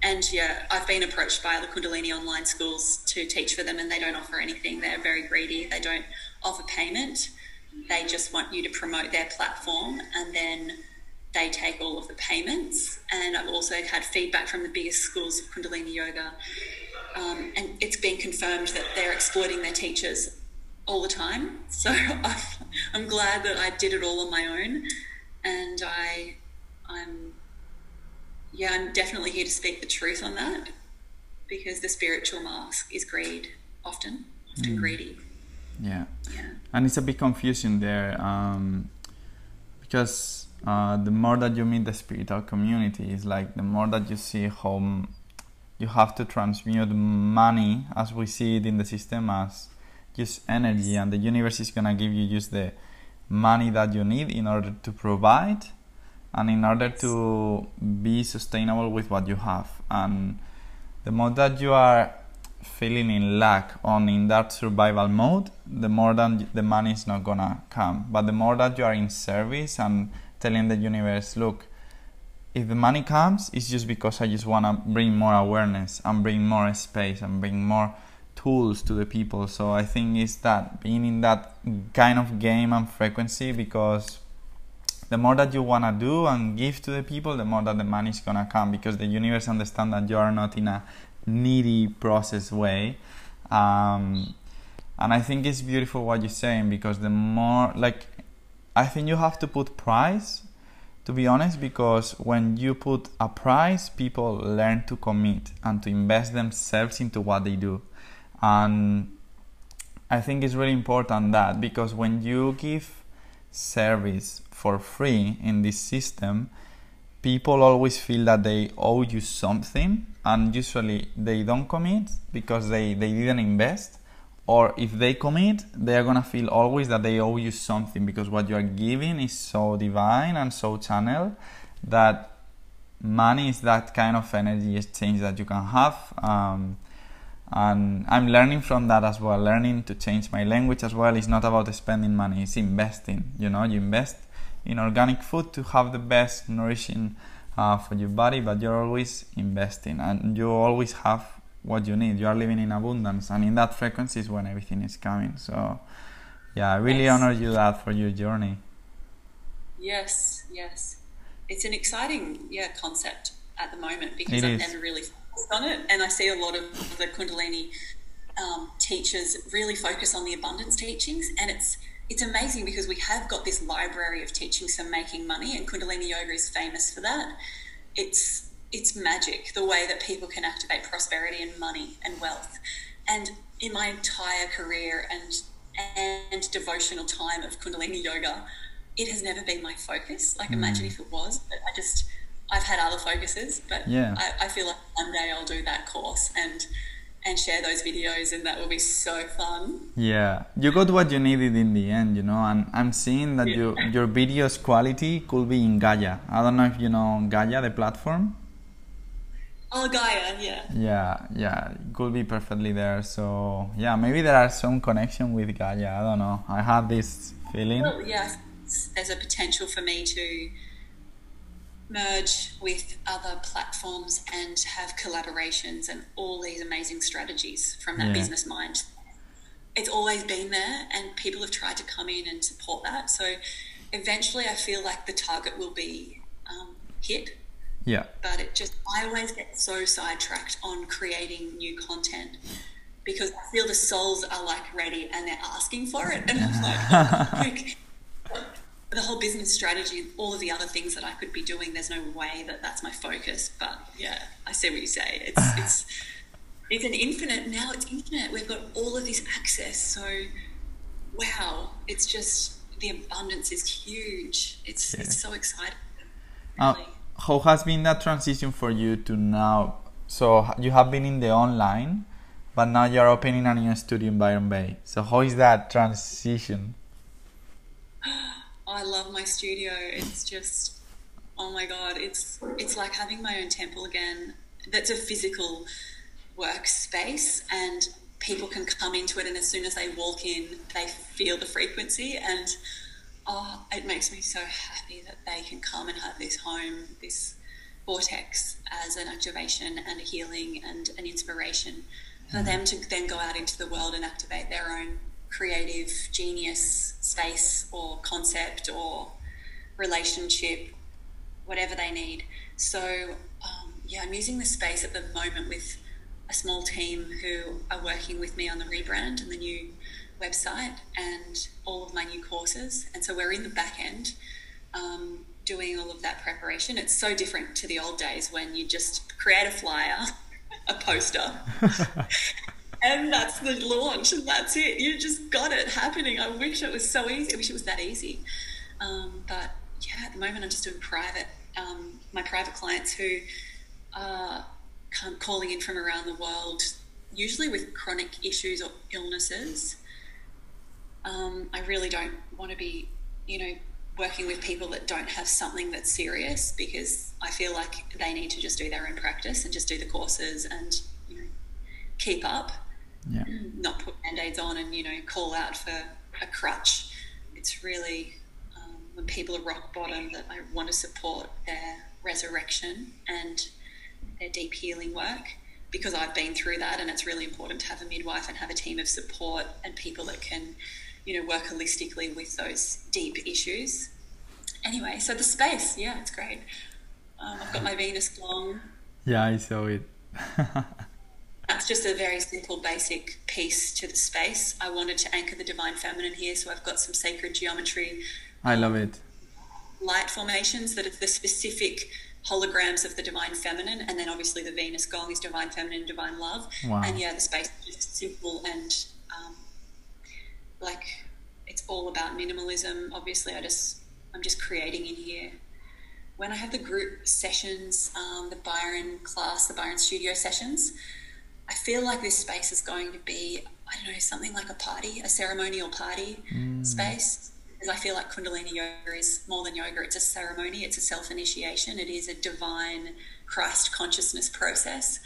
and yeah, I've been approached by the Kundalini online schools to teach for them, and they don't offer anything. They're very greedy. They don't offer payment. They just want you to promote their platform, and then they take all of the payments. And I've also had feedback from the biggest schools of Kundalini Yoga. Um, and it's been confirmed that they're exploiting their teachers all the time. So I'm glad that I did it all on my own. And I, I'm, yeah, I'm definitely here to speak the truth on that because the spiritual mask is greed often, often mm. greedy. Yeah. And it's a bit confusing there um, because uh, the more that you meet the spiritual community, is like the more that you see how you have to transmute money as we see it in the system as just energy, and the universe is gonna give you just the money that you need in order to provide and in order to be sustainable with what you have. And the more that you are feeling in lack on in that survival mode, the more that the money is not gonna come. But the more that you are in service and telling the universe, look, if the money comes, it's just because I just want to bring more awareness and bring more space and bring more tools to the people. So I think it's that being in that kind of game and frequency because the more that you want to do and give to the people, the more that the money is to come because the universe understands that you are not in a needy process way. Um, and I think it's beautiful what you're saying because the more like I think you have to put price to be honest because when you put a price people learn to commit and to invest themselves into what they do and I think it's really important that because when you give service for free in this system people always feel that they owe you something and usually they don't commit because they, they didn't invest or if they commit they are gonna feel always that they owe you something because what you are giving is so divine and so channel that money is that kind of energy exchange that you can have um, and i'm learning from that as well. Learning to change my language as well it's not about spending money it's investing you know? You invest in organic food to have the best nourishing uh, for your body but you're always investing and you always have what you need. You are living in abundance, and in that frequency is when everything is coming. So, yeah, I really yes. honor you that for your journey. Yes, yes, it's an exciting yeah concept at the moment because it I've is. never really focused on it, and I see a lot of the Kundalini um, teachers really focus on the abundance teachings, and it's it's amazing because we have got this library of teachings for making money, and Kundalini yoga is famous for that. It's it's magic the way that people can activate prosperity and money and wealth. And in my entire career and and devotional time of Kundalini yoga, it has never been my focus. Like, mm. imagine if it was, but I just I've had other focuses. But yeah. I, I feel like one day I'll do that course and and share those videos and that will be so fun. Yeah. You got what you needed in the end, you know, and I'm seeing that yeah. your your videos quality could be in Gaia. I don't know if you know Gaia the platform. Oh, Gaia, yeah. Yeah, yeah, it could be perfectly there. So, yeah, maybe there are some connection with Gaia. I don't know. I have this feeling. Well, yeah, there's a potential for me to merge with other platforms and have collaborations and all these amazing strategies from that yeah. business mind. It's always been there, and people have tried to come in and support that. So, eventually, I feel like the target will be um, hit yeah. But it just, I always get so sidetracked on creating new content because I feel the souls are like ready and they're asking for it. And I'm like, the whole business strategy, and all of the other things that I could be doing, there's no way that that's my focus. But yeah, I see what you say. It's, it's, it's an infinite, now it's infinite. We've got all of this access. So, wow, it's just, the abundance is huge. It's, yeah. it's so exciting. Uh, really. Uh, how has been that transition for you to now? So you have been in the online, but now you're opening a new studio in Byron Bay. So how is that transition? I love my studio. It's just, oh my god, it's it's like having my own temple again. That's a physical workspace, and people can come into it, and as soon as they walk in, they feel the frequency and oh, it makes me so happy that they can come and have this home, this vortex as an activation and a healing and an inspiration for mm. them to then go out into the world and activate their own creative genius space or concept or relationship, whatever they need. So, um, yeah, I'm using the space at the moment with a small team who are working with me on the rebrand and the new website and all of my new courses. And so we're in the back end um, doing all of that preparation. It's so different to the old days when you just create a flyer, a poster, and that's the launch, and that's it. You just got it happening. I wish it was so easy. I wish it was that easy. Um, but yeah, at the moment, I'm just doing private. Um, my private clients who are calling in from around the world, usually with chronic issues or illnesses um, I really don't want to be, you know, working with people that don't have something that's serious because I feel like they need to just do their own practice and just do the courses and you know keep up, yeah. not put band-aids on and you know call out for a crutch. It's really um, when people are rock bottom that I want to support their resurrection and their deep healing work because I've been through that and it's really important to have a midwife and have a team of support and people that can you know, work holistically with those deep issues. Anyway, so the space, yeah, it's great. Um, I've got my Venus gong. Yeah, I saw it. just a very simple, basic piece to the space. I wanted to anchor the divine feminine here, so I've got some sacred geometry. I love it. Light formations that are the specific holograms of the divine feminine, and then obviously the Venus gong is divine feminine, divine love. Wow. And yeah, the space is just simple and um, like it's all about minimalism. Obviously, I just I'm just creating in here. When I have the group sessions, um, the Byron class, the Byron studio sessions, I feel like this space is going to be I don't know something like a party, a ceremonial party space because I feel like Kundalini yoga is more than yoga. It's a ceremony, it's a self initiation, it is a divine Christ consciousness process.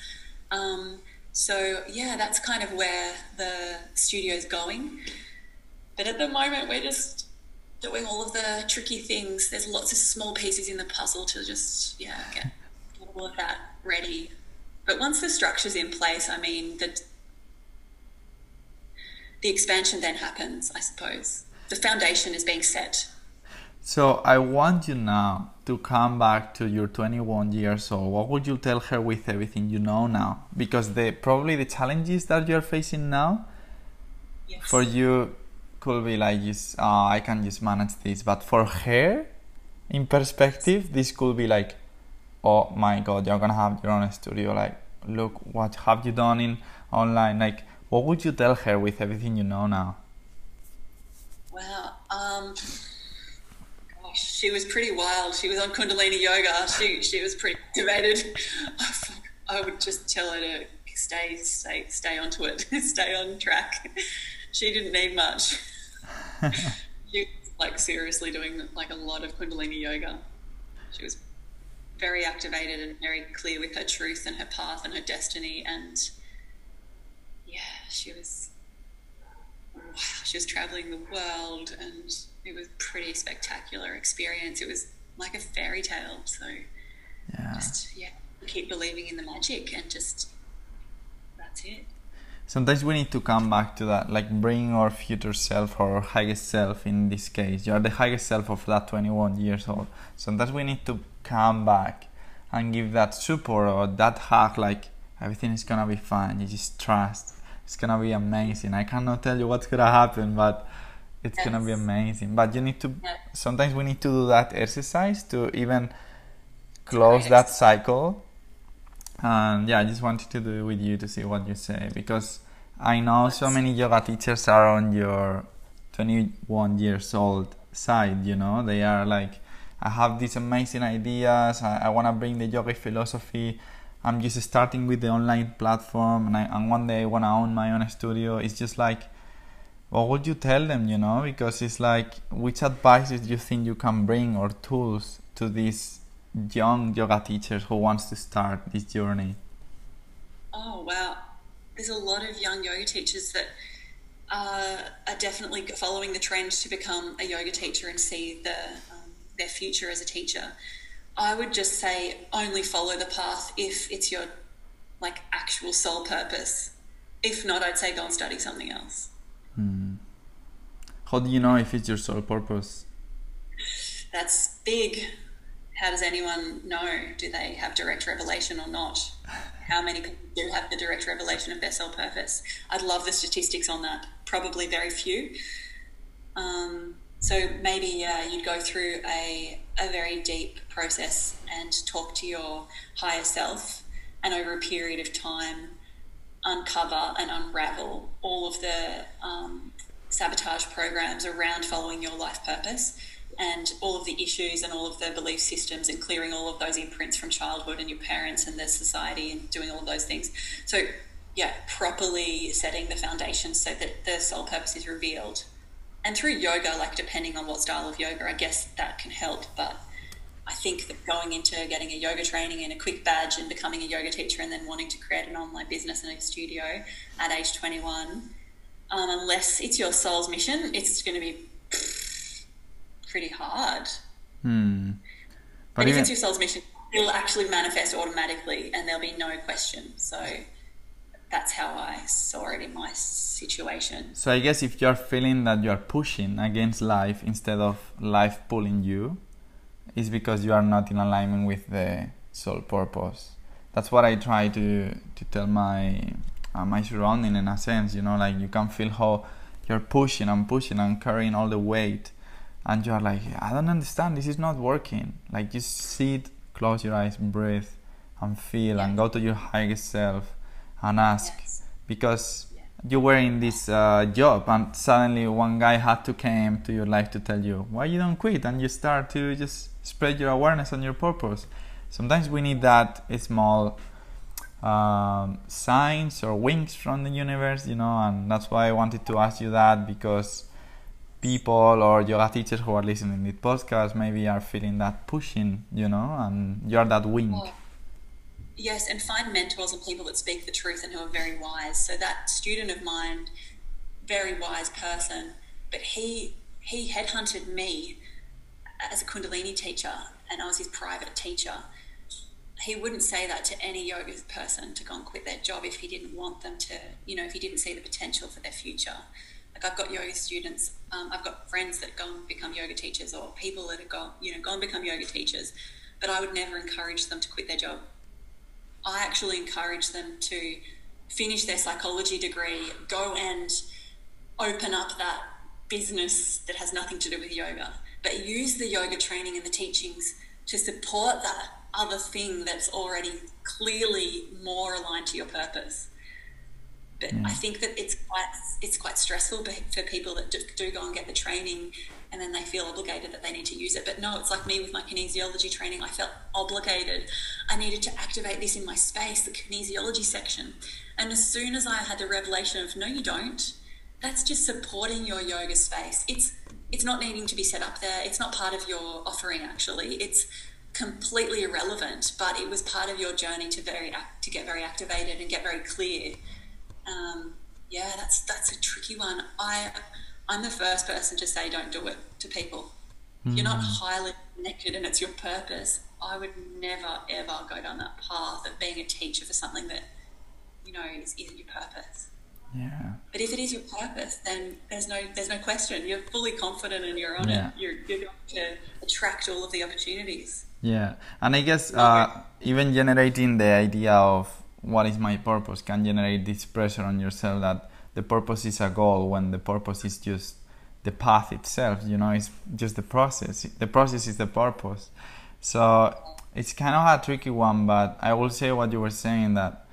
Um, so, yeah, that's kind of where the studio is going. But at the moment, we're just doing all of the tricky things. There's lots of small pieces in the puzzle to just, yeah, get all of that ready. But once the structure's in place, I mean, the, the expansion then happens, I suppose the foundation is being set. So I want you now to come back to your 21 years old. What would you tell her with everything you know now? Because the probably the challenges that you're facing now Yes. for you could be like uh, I can just manage this, but for her, in perspective, this could be like, oh my God, you're gonna have your own studio. Like, look what have you done in online. Like, what would you tell her with everything you know now? Wow. Um, gosh, she was pretty wild. She was on Kundalini yoga. She she was pretty activated. I would just tell her to stay stay stay onto it, stay on track. She didn't need much. she was like seriously doing like a lot of Kundalini yoga. She was very activated and very clear with her truth and her path and her destiny and yeah, she was wow, she was traveling the world and it was pretty spectacular experience. It was like a fairy tale. So Yeah. just yeah, keep believing in the magic and just that's it. Sometimes we need to come back to that, like bring our future self or our highest self in this case. You are the highest self of that 21 years old. Sometimes we need to come back and give that support or that hug, like everything is gonna be fine. You just trust. It's gonna be amazing. I cannot tell you what's gonna happen, but it's gonna be amazing. But you need to. Yeah. Sometimes we need to do that exercise to even close that cycle and yeah i just wanted to do it with you to see what you say because i know so many yoga teachers are on your 21 years old side you know they are like i have these amazing ideas. I, I want to bring the yoga philosophy. I'm just starting with the online platform and, I, and one day i want to own my own studio. It's just like what would you tell them you know? Because it's like which advices do you think you can bring or tools to these young yoga teachers who wants to start this journey? Oh wow, there's a lot of young yoga teachers that uh, are definitely following the trend to become a yoga teacher and see the their future as a teacher. I would just say only follow the path if it's your like actual soul purpose. If not, I'd say go and study something else. how do you know if it's your sole purpose That's big. How does anyone know? Do they have direct revelation or not? How many people do have the direct revelation of their soul purpose? I'd love the statistics on that. Probably very few. Um, so maybe yeah, you'd go through a, a very deep process and talk to your higher self, and over a period of time, uncover and unravel all of the um, sabotage programs around following your life purpose and all of the issues and all of the belief systems and clearing all of those imprints from childhood and your parents and the society and doing all of those things. So, yeah, properly setting the foundation so that the soul purpose is revealed. And through yoga, like depending on what style of yoga, I guess that can help. But I think that going into getting a yoga training and a quick badge and becoming a yoga teacher and then wanting to create an online business and a studio at age 21, um, unless it's your soul's mission, it's going to be pretty hard. hmm But but if even it's your soul's mission, it'll actually manifest automatically and there'll be no question. So that's how I saw it in my situation. so i guess if you're feeling that you're pushing against life instead of life pulling you it's because you are not in alignment with the soul purpose that's what i try to to tell my uh, my surrounding in a sense. You know, like you can feel how you're pushing and pushing and carrying all the weight, and you're like, I don't understand. This is not working. Like just sit, close your eyes, breathe, and feel, yeah. and go to your highest self, and ask, yes. because you were in this uh, job and suddenly one guy had to came to your life to tell you why you don't quit and you start to just spread your awareness and your purpose sometimes we need that small um, signs or winks from the universe you know and that's why i wanted to ask you that because people or yoga teachers who are listening to this podcast maybe are feeling that pushing you know and you're that wink Yes, and find mentors and people that speak the truth and who are very wise. So that student of mine, very wise person, but he he headhunted me as a Kundalini teacher, and I was his private teacher. He wouldn't say that to any yoga person to go and quit their job if he didn't want them to, you know, if he didn't see the potential for their future. Like I've got yoga students, um, I've got friends that go and become yoga teachers, or people that have gone, you know, go and become yoga teachers, but I would never encourage them to quit their job I actually encourage them to finish their psychology degree, go and open up that business that has nothing to do with yoga, but use the yoga training and the teachings to support that other thing that's already clearly more aligned to your purpose. But I mm. think that it's quite it's quite stressful for people that do, do go and get the training and then they feel obligated that they need to use it. But no, it's like me with my kinesiology training. I felt obligated. I needed to activate this in my space, the kinesiology section. And as soon as I had the revelation of no, you don't, that's just supporting your yoga space. It's it's not needing to be set up there. It's not part of your offering actually. It's completely irrelevant, but it was part of your journey to very to get very activated and get very clear. Um, yeah, that's that's a tricky one. I I'm the first person to say don't do it to people. Mm. You're not hmm. highly connected and it's your purpose. I would never ever go down that path of being a teacher for something that you know is, isn't your purpose. Yeah. But if it is your purpose, then there's no there's no question. You're fully confident and you're on yeah. it. You're, you're going to attract all of the opportunities. Yeah, and I guess uh, even generating the idea of what is my purpose can generate this pressure on yourself that the purpose is a goal when the purpose is just the path itself you know it's just the process the process is the purpose. So it's kind of a tricky one but i will say what you were saying that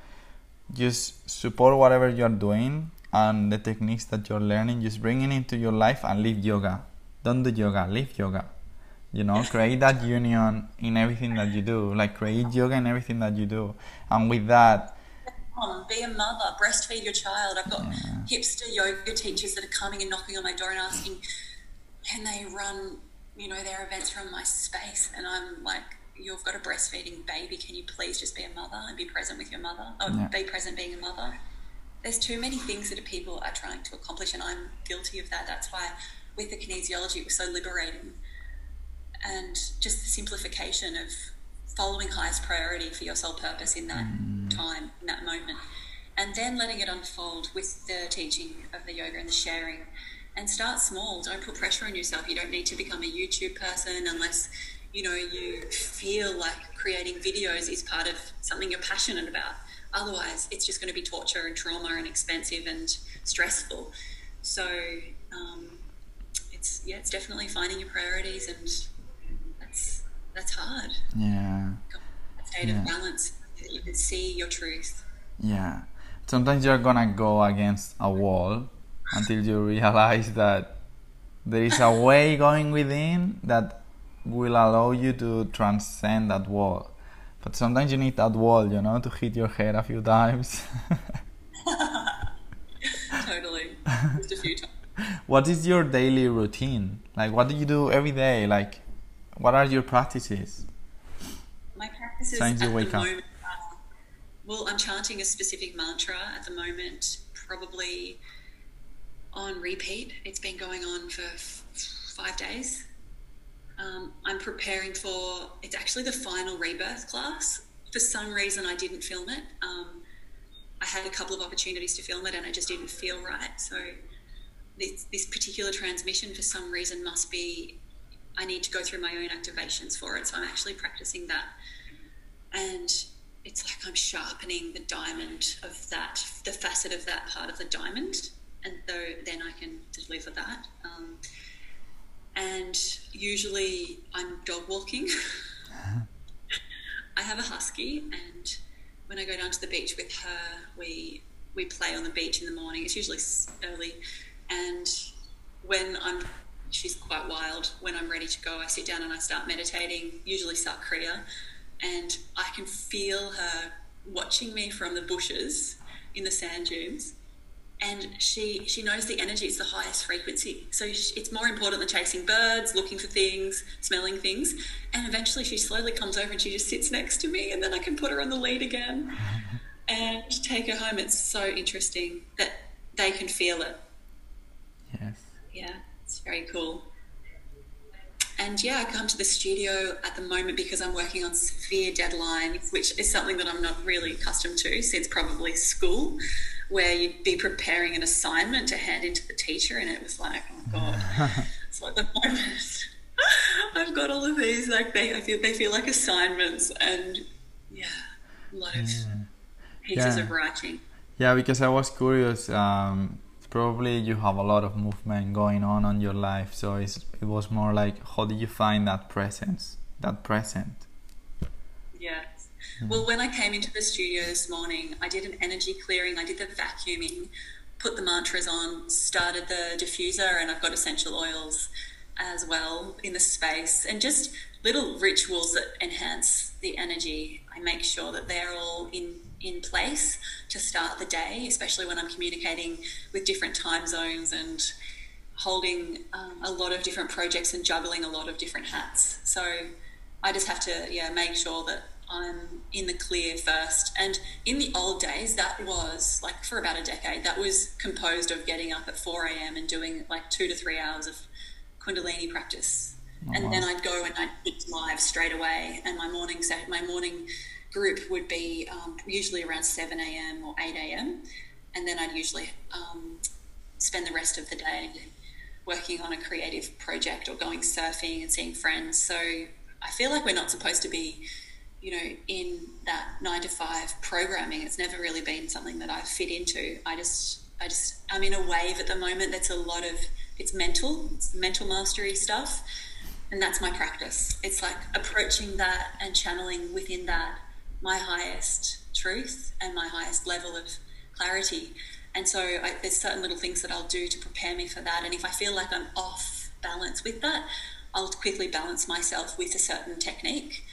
just support whatever you're doing and the techniques that you're learning just bring it into your life and live yoga. Don't do yoga live yoga. You know create that union in everything that you do like create yoga in everything that you do. And with that on, be a mother, breastfeed your child. I've got yeah. hipster yoga teachers that are coming and knocking on my door and asking, can they run, you know, their events from my space? And I'm like, you've got a breastfeeding baby. Can you please just be a mother and be present with your mother? Or yeah. be present being a mother. There's too many things that people are trying to accomplish, and I'm guilty of that. That's why with the kinesiology, it was so liberating. And just the simplification of following highest priority for your sole purpose in that mm. Time, in that moment. And then letting it unfold with the teaching of the yoga and the sharing. And start small. Don't put pressure on yourself. You don't need to become a YouTube person unless you know you feel like creating videos is part of something you're passionate about. Otherwise, it's just going to be torture and trauma and expensive and stressful. So, um, it's yeah, it's definitely finding your priorities and that's that's hard. Yeah. State yeah. of balance you can see your truth. Yeah. Sometimes you're gonna go against a wall until you realize that there is a way going within that will allow you to transcend that wall. But sometimes you need that wall, you know, to hit your head a few times. totally. Just a few times. What is your daily routine? Like, what do you do every day? Like, what are your practices? My practices Times you wake up. Moment, well, I'm chanting a specific mantra at the moment, probably on repeat. It's been going on for f- five days. Um, I'm preparing for. It's actually the final rebirth class. For some reason, I didn't film it. Um, I had a couple of opportunities to film it, and I just didn't feel right. So this, this particular transmission, for some reason, must be I need to go through my own activations for it. So I'm actually practicing that. And it's like I'm sharpening the diamond of that, the facet of that part of the diamond, and so then I can deliver that. Um, and usually I'm dog walking. I have a husky, and when I go down to the beach with her, we we play on the beach in the morning. It's usually early, and when I'm she's quite wild. When I'm ready to go, I sit down and I start meditating, usually Sat Kriya, and I can feel her watching me from the bushes in the sand dunes. And she she knows the energy; it's the highest frequency. So it's more important than chasing birds, looking for things, smelling things. And eventually, she slowly comes over and she just sits next to me, and then I can put her on the lead again and take her home. It's so interesting that they can feel it. Yes. Yeah, it's very cool. And yeah, I come to the studio at the moment because I'm working on severe deadlines, which is something that I'm not really accustomed to since probably school, where you'd be preparing an assignment to hand into the teacher, and it was like, oh god. so at the moment, I've got all of these like they I feel they feel like assignments, and yeah, a lot of yeah. pieces yeah. of writing. Yeah, because I was curious. Um, probably you have a lot of movement going on on your life so it was more like how did you find that presence that present? Yes. Mm. well when i came into the studio this morning i did an energy clearing i did the vacuuming put the mantras on started the diffuser and i've got essential oils as well in the space and just little rituals that enhance the energy. I make sure that they're all in in place to start the day, especially when I'm communicating with different time zones and holding um, a lot of different projects and juggling a lot of different hats. So I just have to, yeah, make sure that I'm in the clear first. And in the old days, that was like for about a decade, that was composed of getting up at 4 a.m. and doing like two to three hours of Kundalini practice. Oh, and then I'd go and I'd live straight away. And my morning my morning group would be um, usually around 7 a.m. or 8 a.m. And then I'd usually um, spend the rest of the day working on a creative project or going surfing and seeing friends. So I feel like we're not supposed to be, you know, in that nine to five programming. It's never really been something that I've fit into. I just, I just, I'm in a wave at the moment that's a lot of, it's mental, it's mental mastery stuff. And that's my practice. It's like approaching that and channeling within that my highest truth and my highest level of clarity. And so I, there's certain little things that I'll do to prepare me for that. And if I feel like I'm off balance with that, I'll quickly balance myself with a certain technique.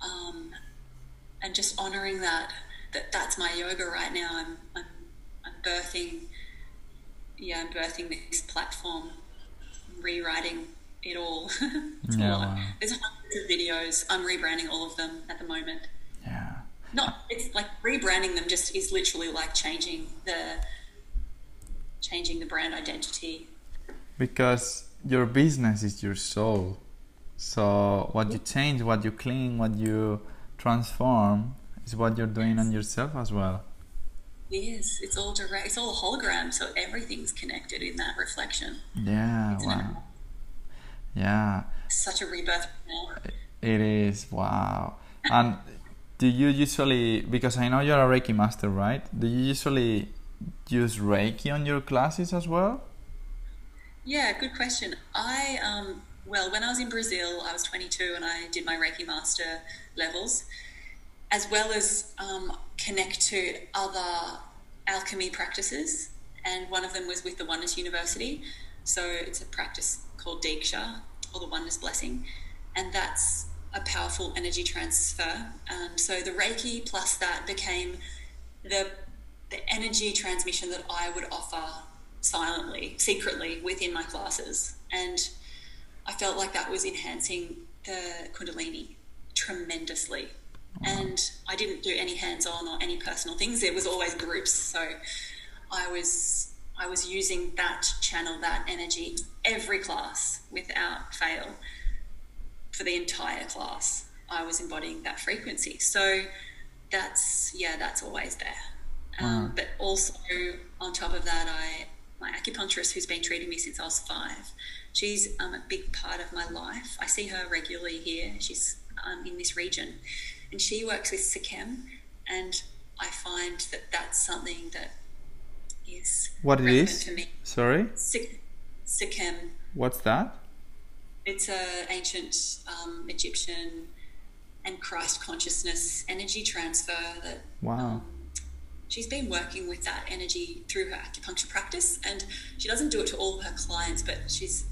Um, and just honoring that, that that's my yoga right now. I'm, I'm, I'm birthing, yeah, I'm birthing this platform, rewriting it all. it's yeah, wow. There's hundreds of videos. I'm rebranding all of them at the moment not it's like rebranding them just is literally like changing the changing the brand identity. Because your business is your soul. So what you change what you clean what you transform is what you're doing yes. on yourself as well. Yes it's all direct it's all a hologram so everything's connected in that reflection. Yeah wow it? yeah. Such a rebirth it is wow. And do you usually because I know you're a Reiki master, right? Do you usually use Reiki on your classes as well? Yeah, good question. I um, well, when I was in Brazil, I was 22 and I did my Reiki master levels, as well as um, connect to other alchemy practices. And one of them was with the Oneness University. So it's a practice called Diksha, or the Oneness Blessing. And that's a powerful energy transfer. Um, so the Reiki plus that became the the energy transmission that I would offer silently, secretly within my classes, and I felt like that was enhancing the Kundalini tremendously. And I didn't do any hands-on or any personal things. It was always groups, so I was I was using that channel, that energy every class without fail for the entire class, I was embodying that frequency. So that's yeah, that's always there. Um, But also on top of that, I my acupuncturist who's been treating me since I was five. She's um, a big part of my life. I see her regularly here. She's um, in this region, and she works with Sekhem, and I find that that's something that is What it is? to me. Sorry? Sik- Sekhem. What's that? It's a ancient um, Egyptian and Christ consciousness energy transfer that Wow. um, she's been working with that energy through her acupuncture practice, and she doesn't do it to all her clients, but she's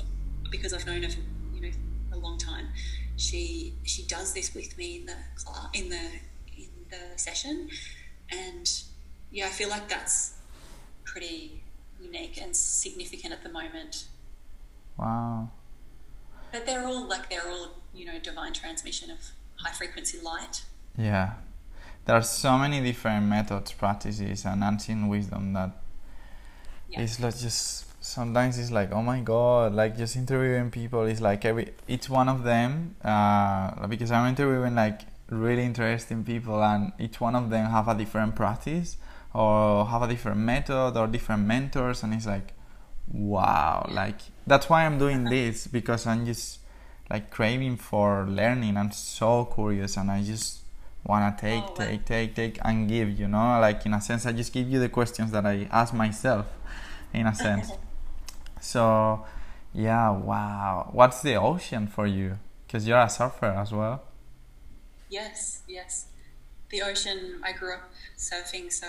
because I've known her for you know a long time. She she does this with me in the class in the in the session, and yeah, I feel like that's pretty unique and significant at the moment. Wow. But they're all like they're all you know divine transmission of high frequency light. Yeah. There are so many different methods, practices, and ancient wisdom that Yeah. it's like just sometimes it's like oh my god like just interviewing people is like every each one of them uh, because i'm interviewing like really interesting people and each one of them have a different practice or have a different method or different mentors and it's like wow like that's why i'm doing this because i'm just like craving for learning. I'm so curious and i just wanna oh, take Oh, take take take and give you know? Like in a sense i just give you the questions that i ask myself in a sense. So yeah wow. What's the ocean for you? Because you're a surfer as well. Yes, yes. The ocean, I grew up surfing, so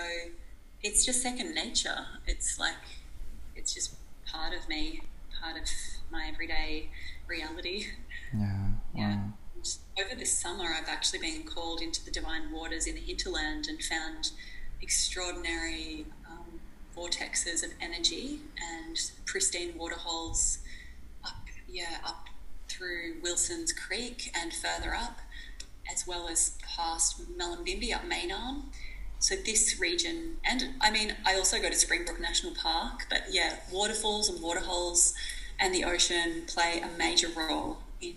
it's just second nature. It's like, it's just part of me, part of my everyday reality. yeah Yeah. wow. Over this summer, I've actually been called into the divine waters in the hinterland and found extraordinary um, vortexes of energy and pristine waterholes up, yeah, up through Wilson's Creek and further up, as well as past Mullumbimby up Main Arm. So this region, and I mean, I also go to Springbrook National Park, but yeah, waterfalls and waterholes and the ocean play a major role in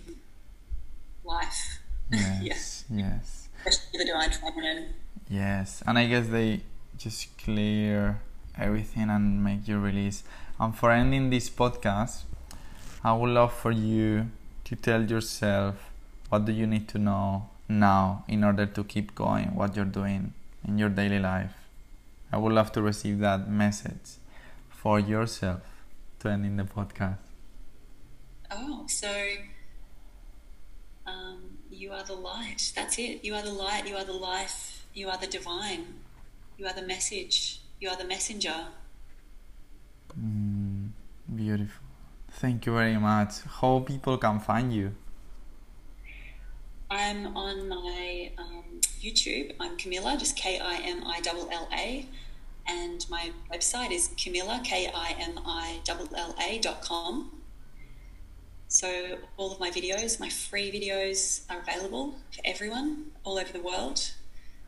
life, yes yes. Especially the divine feminine. yes and i guess they just clear everything and make you release. And for ending this podcast i would love for you to tell yourself what do you need to know now in order to keep going what you're doing in your daily life i would love to receive that message for yourself to end in the podcast Oh, so um, you are the light. That's it. You are the light. You are the life. You are the divine. You are the message. You are the messenger. Mm, beautiful. Thank you very much. How people can find you? I'm on my um, YouTube. I'm Kimilla, just K I M I L L A. And my website is Kimilla, K I M I L L A dot com. So all of my videos, my free videos, are available for everyone all over the world.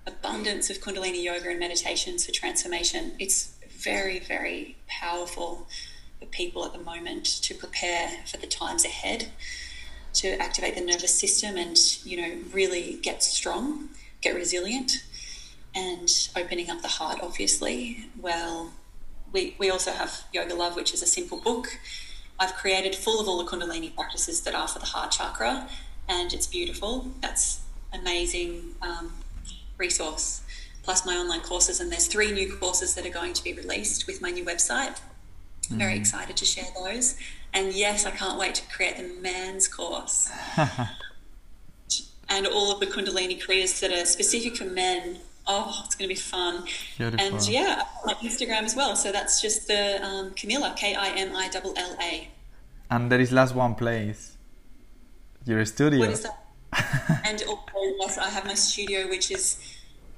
Abundance of Kundalini yoga and meditations for transformation. It's very, very powerful for people at the moment to prepare for the times ahead to activate the nervous system and you know really get strong get resilient and opening up the heart obviously. Well we, we also have yoga love which is a simple book. I've created full of all the kundalini practices that are for the heart chakra and it's beautiful. That's amazing um, resource. Plus my online courses and there's three new courses that are going to be released with my new website. Very excited to share those. And yes, I can't wait to create the man's course. and all of the Kundalini Kriyas that are specific for men. Oh, it's going to be fun. Beautiful. And yeah, my Instagram as well. So that's just the um, Kimilla, K I M I L L A. And there is last one place. Your studio. What is that? and also, yes, I have my studio, which is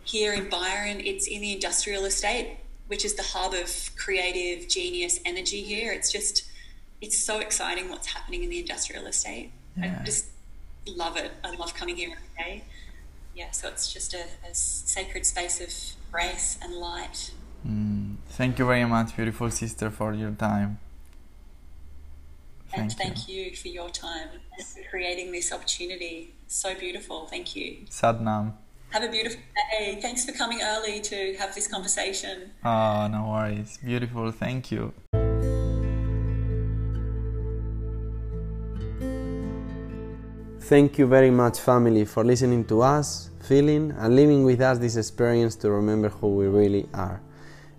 here in Byron. It's in the industrial estate, which is the hub of creative genius energy here. It's just, it's so exciting what's happening in the industrial estate. Yeah. I just love it. I love coming here every day. Yeah, so it's just a, a sacred space of grace and light. Mm, thank you very much, beautiful sister, for your time. And Thank thank you for your time and creating this opportunity. So beautiful. Thank you. Sat Nam. Have a beautiful day. Thanks for coming early to have this conversation. Oh, no worries. Beautiful. Thank you. Thank you very much, family, for listening to us, feeling, and living with us this experience to remember who we really are.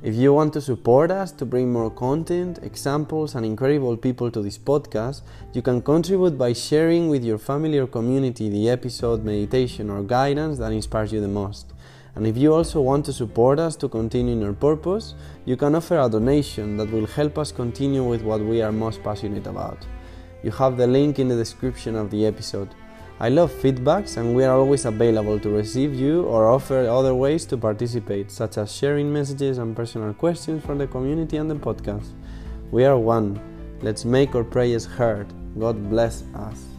If you want to support us to bring more content, examples, and incredible people to this podcast, you can contribute by sharing with your family or community the episode, meditation, or guidance that inspires you the most. And if you also want to support us to continue in our purpose, you can offer a donation that will help us continue with what we are most passionate about. You have the link in the description of the episode. I love feedbacks and we are always available to receive you or offer other ways to participate, such as sharing messages and personal questions from the community and the podcast. We are one. Let's make our prayers heard. God bless us.